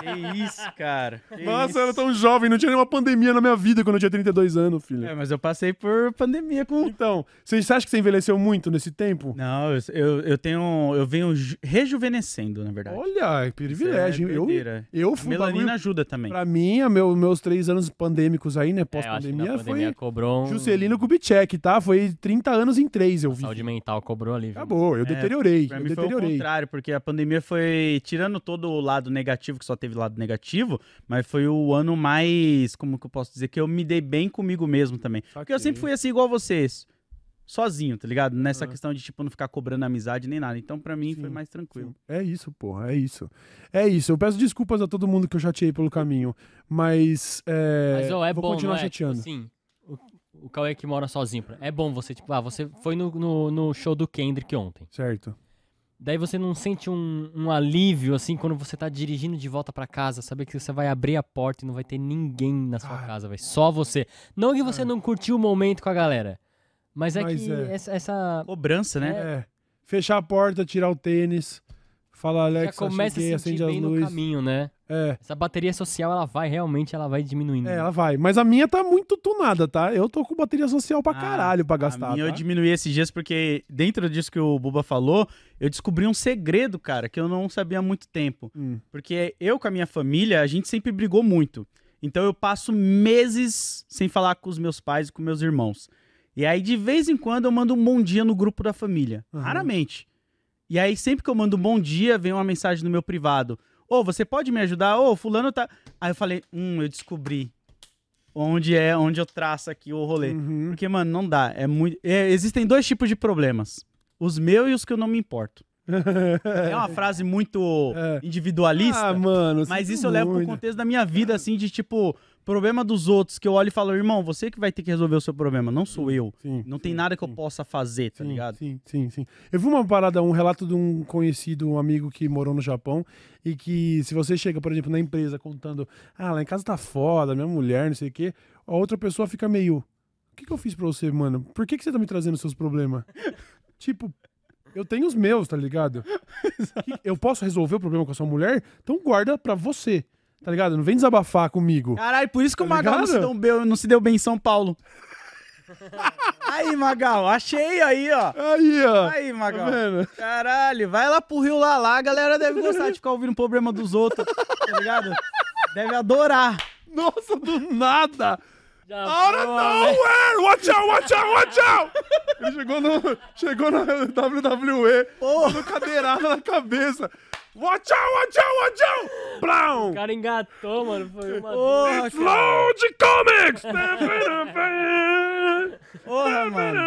Que isso, cara. Que Nossa, isso. eu era tão jovem, não tinha nenhuma pandemia na minha vida quando eu tinha 32 anos, filho. É, mas eu passei por pandemia com. Então, você acha que você envelheceu muito nesse tempo? Não, eu, eu, eu tenho. Eu venho ju- rejuvenescendo, na verdade. Olha, que privilégio. É eu, eu A fui melanina bagulho- ajuda também. Pra mim, meu, meus três anos pandêmicos aí, né? É, eu acho que Pós-pandemia, na pandemia foi cobrou um... Juscelino Kubitschek, tá? Foi 30 anos em três, eu vi. Saúde mental cobrou ali. viu? Acabou, eu É, deteriorei. Pra eu mim foi o deteriorei. contrário, porque a pandemia foi, tirando todo o lado negativo, que só teve lado negativo, mas foi o ano mais, como que eu posso dizer, que eu me dei bem comigo mesmo também. Porque eu sempre fui assim igual vocês, sozinho, tá ligado? Nessa questão de, tipo, não ficar cobrando amizade nem nada. Então, pra mim, foi Sim, mais tranquilo. É isso, porra, é isso. É isso. Eu peço desculpas a todo mundo que eu chateei pelo caminho, mas. É, Mas, ó, é vou bom, continuar não é? chateando. Tipo assim, o, o Cauê que mora sozinho. É bom você, tipo, ah, você foi no, no, no show do Kendrick ontem. Certo. Daí você não sente um, um alívio, assim, quando você tá dirigindo de volta pra casa, saber que você vai abrir a porta e não vai ter ninguém na sua Ah. casa, velho. Só você. Não que você não curtiu o momento com a galera, mas é Mas que é. Essa, essa Cobrança, né? É. Fechar a porta, tirar o tênis, falar, já Alexa, começa cheguei, a sentir acende as bem no luzes. caminho, né? É. Essa bateria social, ela vai realmente, ela vai diminuindo. É, ela vai. Mas a minha tá muito tunada, tá? Eu tô com bateria social pra Ah, caralho pra gastar. A minha eu tá? diminuí esses dias porque, dentro disso que o Buba falou, eu descobri um segredo, cara, que eu não sabia há muito tempo. Hum. Porque eu com a minha família, a gente sempre brigou muito. Então eu passo meses sem falar com os meus pais e com meus irmãos. E aí, de vez em quando, eu mando um bom dia no grupo da família. Aham. Raramente. E aí, sempre que eu mando um bom dia, vem uma mensagem no meu privado. Ô, você pode me ajudar? Ô, fulano tá. Aí eu falei, hum, eu descobri onde é, onde eu traço aqui o rolê. Uhum. Porque, mano, não dá. É muito. é, existem dois tipos de problemas: os meus e os que eu não me importo. É uma frase muito É. individualista. Ah, mano. Mas isso eu levo pro contexto da minha vida, assim, de tipo, problema dos outros, que eu olho e falo, irmão, você que vai ter que resolver o seu problema, não sou eu. Sim, Não tem sim, nada que eu sim. possa fazer, tá ligado? Sim, sim, sim. Eu vi uma parada, um relato de um conhecido, um amigo que morou no Japão, e que se você chega, por exemplo, na empresa contando, ah, lá em casa tá foda, minha mulher, não sei o quê, a outra pessoa fica meio, o que, que eu fiz pra você, mano? Por que, que você tá me trazendo seus problemas? tipo, eu tenho os meus, tá ligado? Eu posso resolver o problema com a sua mulher? Então guarda pra você, tá ligado? Não vem desabafar comigo. Caralho, por isso que o Tá Magal não se, deu bem, não se deu bem em São Paulo. aí, Magal, achei aí, ó. Aí, ó. Aí, Tá Magal. vendo? Caralho, vai lá pro Rio lá, lá a galera deve gostar de ficar ouvindo o problema dos outros, tá ligado? Deve adorar. Nossa, do nada! Já Out of nowhere! Watch out, watch out, watch out! Ele chegou no, chegou na WWE, com cadeirada na cabeça. Watch out, watch out, watch out! O Brown! cara engatou, mano. Foi uma. Porra. Flow de comics! Porra, mano.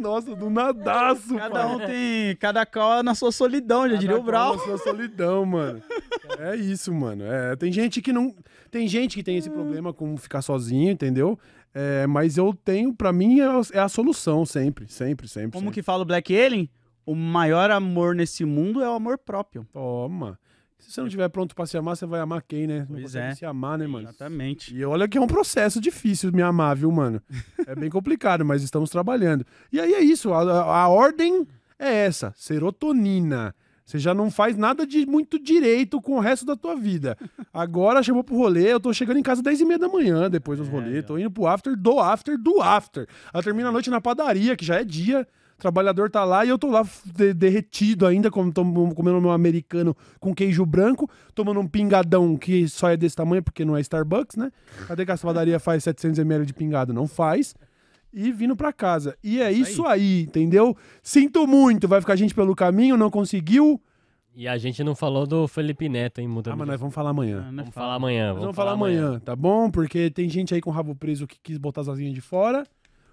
Nossa, do nadaço, Cada pai. um tem. Cada qual na sua solidão, já diria o Brau. Sua solidão, mano. É isso, mano. É, tem gente que não. Tem gente que tem esse problema com ficar sozinho, entendeu? É, mas eu tenho, pra mim, é, a- é a solução sempre, sempre, sempre. Como sempre. que fala o Black Alien? O maior amor nesse mundo é o amor próprio. Toma. Se você não estiver pronto pra se amar, você vai amar quem, né? Não Pois consegue é. se amar, né, mano? Exatamente. E olha que é um processo difícil me amar, viu, mano? É bem complicado, mas estamos trabalhando. E aí é isso, a, a- a ordem é essa, serotonina. Você já não faz nada de muito direito com o resto da tua vida. Agora chamou pro rolê, eu tô chegando em casa às 10 e meia da manhã, depois dos É, rolês, tô indo pro after, do after, do after. Ela termina a noite na padaria, que já é dia, trabalhador tá lá e eu tô lá de- derretido ainda, como tô comendo meu americano com queijo branco, tomando um pingadão que só é desse tamanho porque não é Starbucks, né? Cadê que essa padaria faz 700ml de pingado? Não faz. E vindo pra casa. E é isso aí, entendeu? Sinto muito, vai ficar gente pelo caminho, não conseguiu. E a gente não falou do Felipe Neto, hein, mudando. Ah, mas nós vamos falar amanhã. Ah, não Vamos fala. falar amanhã. Nós vamos falar amanhã, tá bom? Porque tem gente aí com o rabo preso que quis botar as asinhas de fora.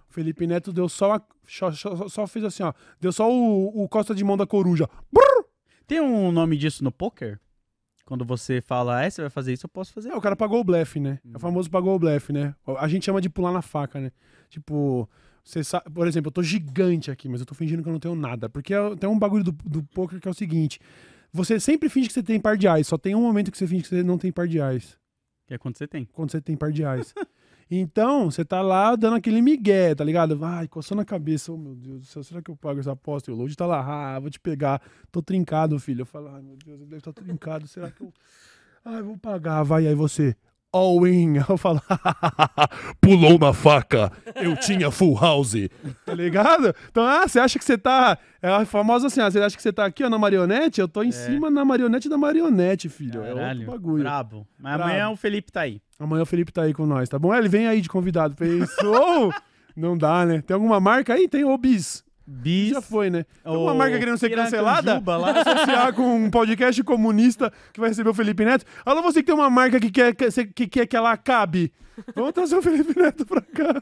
O Felipe Neto deu só, a, só, só- só fez assim, ó. Deu só o, o costa de mão da coruja. Brrr! Tem um nome disso no poker? Quando você fala, é, você vai fazer isso, eu posso fazer. É, o cara pagou o blefe, né? É o famoso pagou o blefe, né? A gente chama de pular na faca, né? Tipo, você sabe, por exemplo, eu tô gigante aqui, mas eu tô fingindo que eu não tenho nada. Porque é- tem um bagulho do, do poker que é o seguinte: você sempre finge que você tem par de ais, só tem um momento que você finge que você não tem par de ais. Que é quando você tem. Quando você tem par de ais. Então, você tá lá dando aquele migué, tá ligado? Ai, coçando a cabeça. Oh, meu Deus do céu, será que eu pago essa aposta? E o Load tá lá, ah, vou te pegar. Tô trincado, filho. Eu falo, ai, meu Deus, ele deve estar trincado. Será que eu. Ai, vou pagar. Vai aí você. All in. Eu falo, pulou na faca. Eu tinha full house. Tá ligado? Então, ah, você acha que você tá. É a famosa assim, ah, você acha que você tá aqui ó, na marionete? Eu tô em cima na marionete da marionete, filho. é Caralho, outro bagulho. brabo. Mas Brabo. amanhã o Felipe tá aí. Amanhã o Felipe tá aí com nós, tá bom? Ele vem aí de convidado. Pensou? Não dá, né? Tem alguma marca aí? Tem o Bis. Já foi, né? O marca querendo ser cancelada? Associar com um podcast comunista que vai receber o Felipe Neto. Alô, você que tem uma marca que quer que, que, quer que ela acabe. Vamos trazer o Felipe Neto pra cá.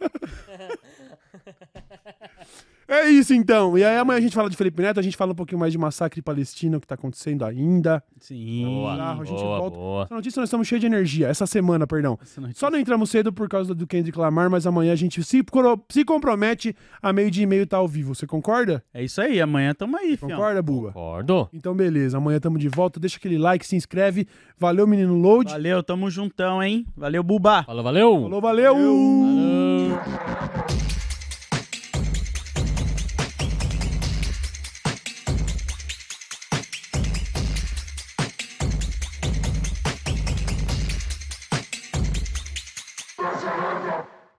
É isso então. E aí amanhã a gente fala de Felipe Neto, a gente fala um pouquinho mais de massacre palestino que tá acontecendo ainda. Sim. Boa, Lá, a gente boa, volta. boa. Essa notícia nós estamos cheios de energia. Essa semana, perdão. Essa Só não entramos cedo por causa do Kendrick Lamar, mas amanhã a gente se, se compromete a meio dia e meio tá ao vivo. Você concorda? É isso aí, amanhã tamo aí, fião. Concorda, Buba? Concordo. Então, beleza. Amanhã tamo de volta. Deixa aquele like, se inscreve. Valeu, menino Load. Valeu, tamo juntão, hein? Valeu, Buba. Falou, valeu. Falou, valeu. Falou.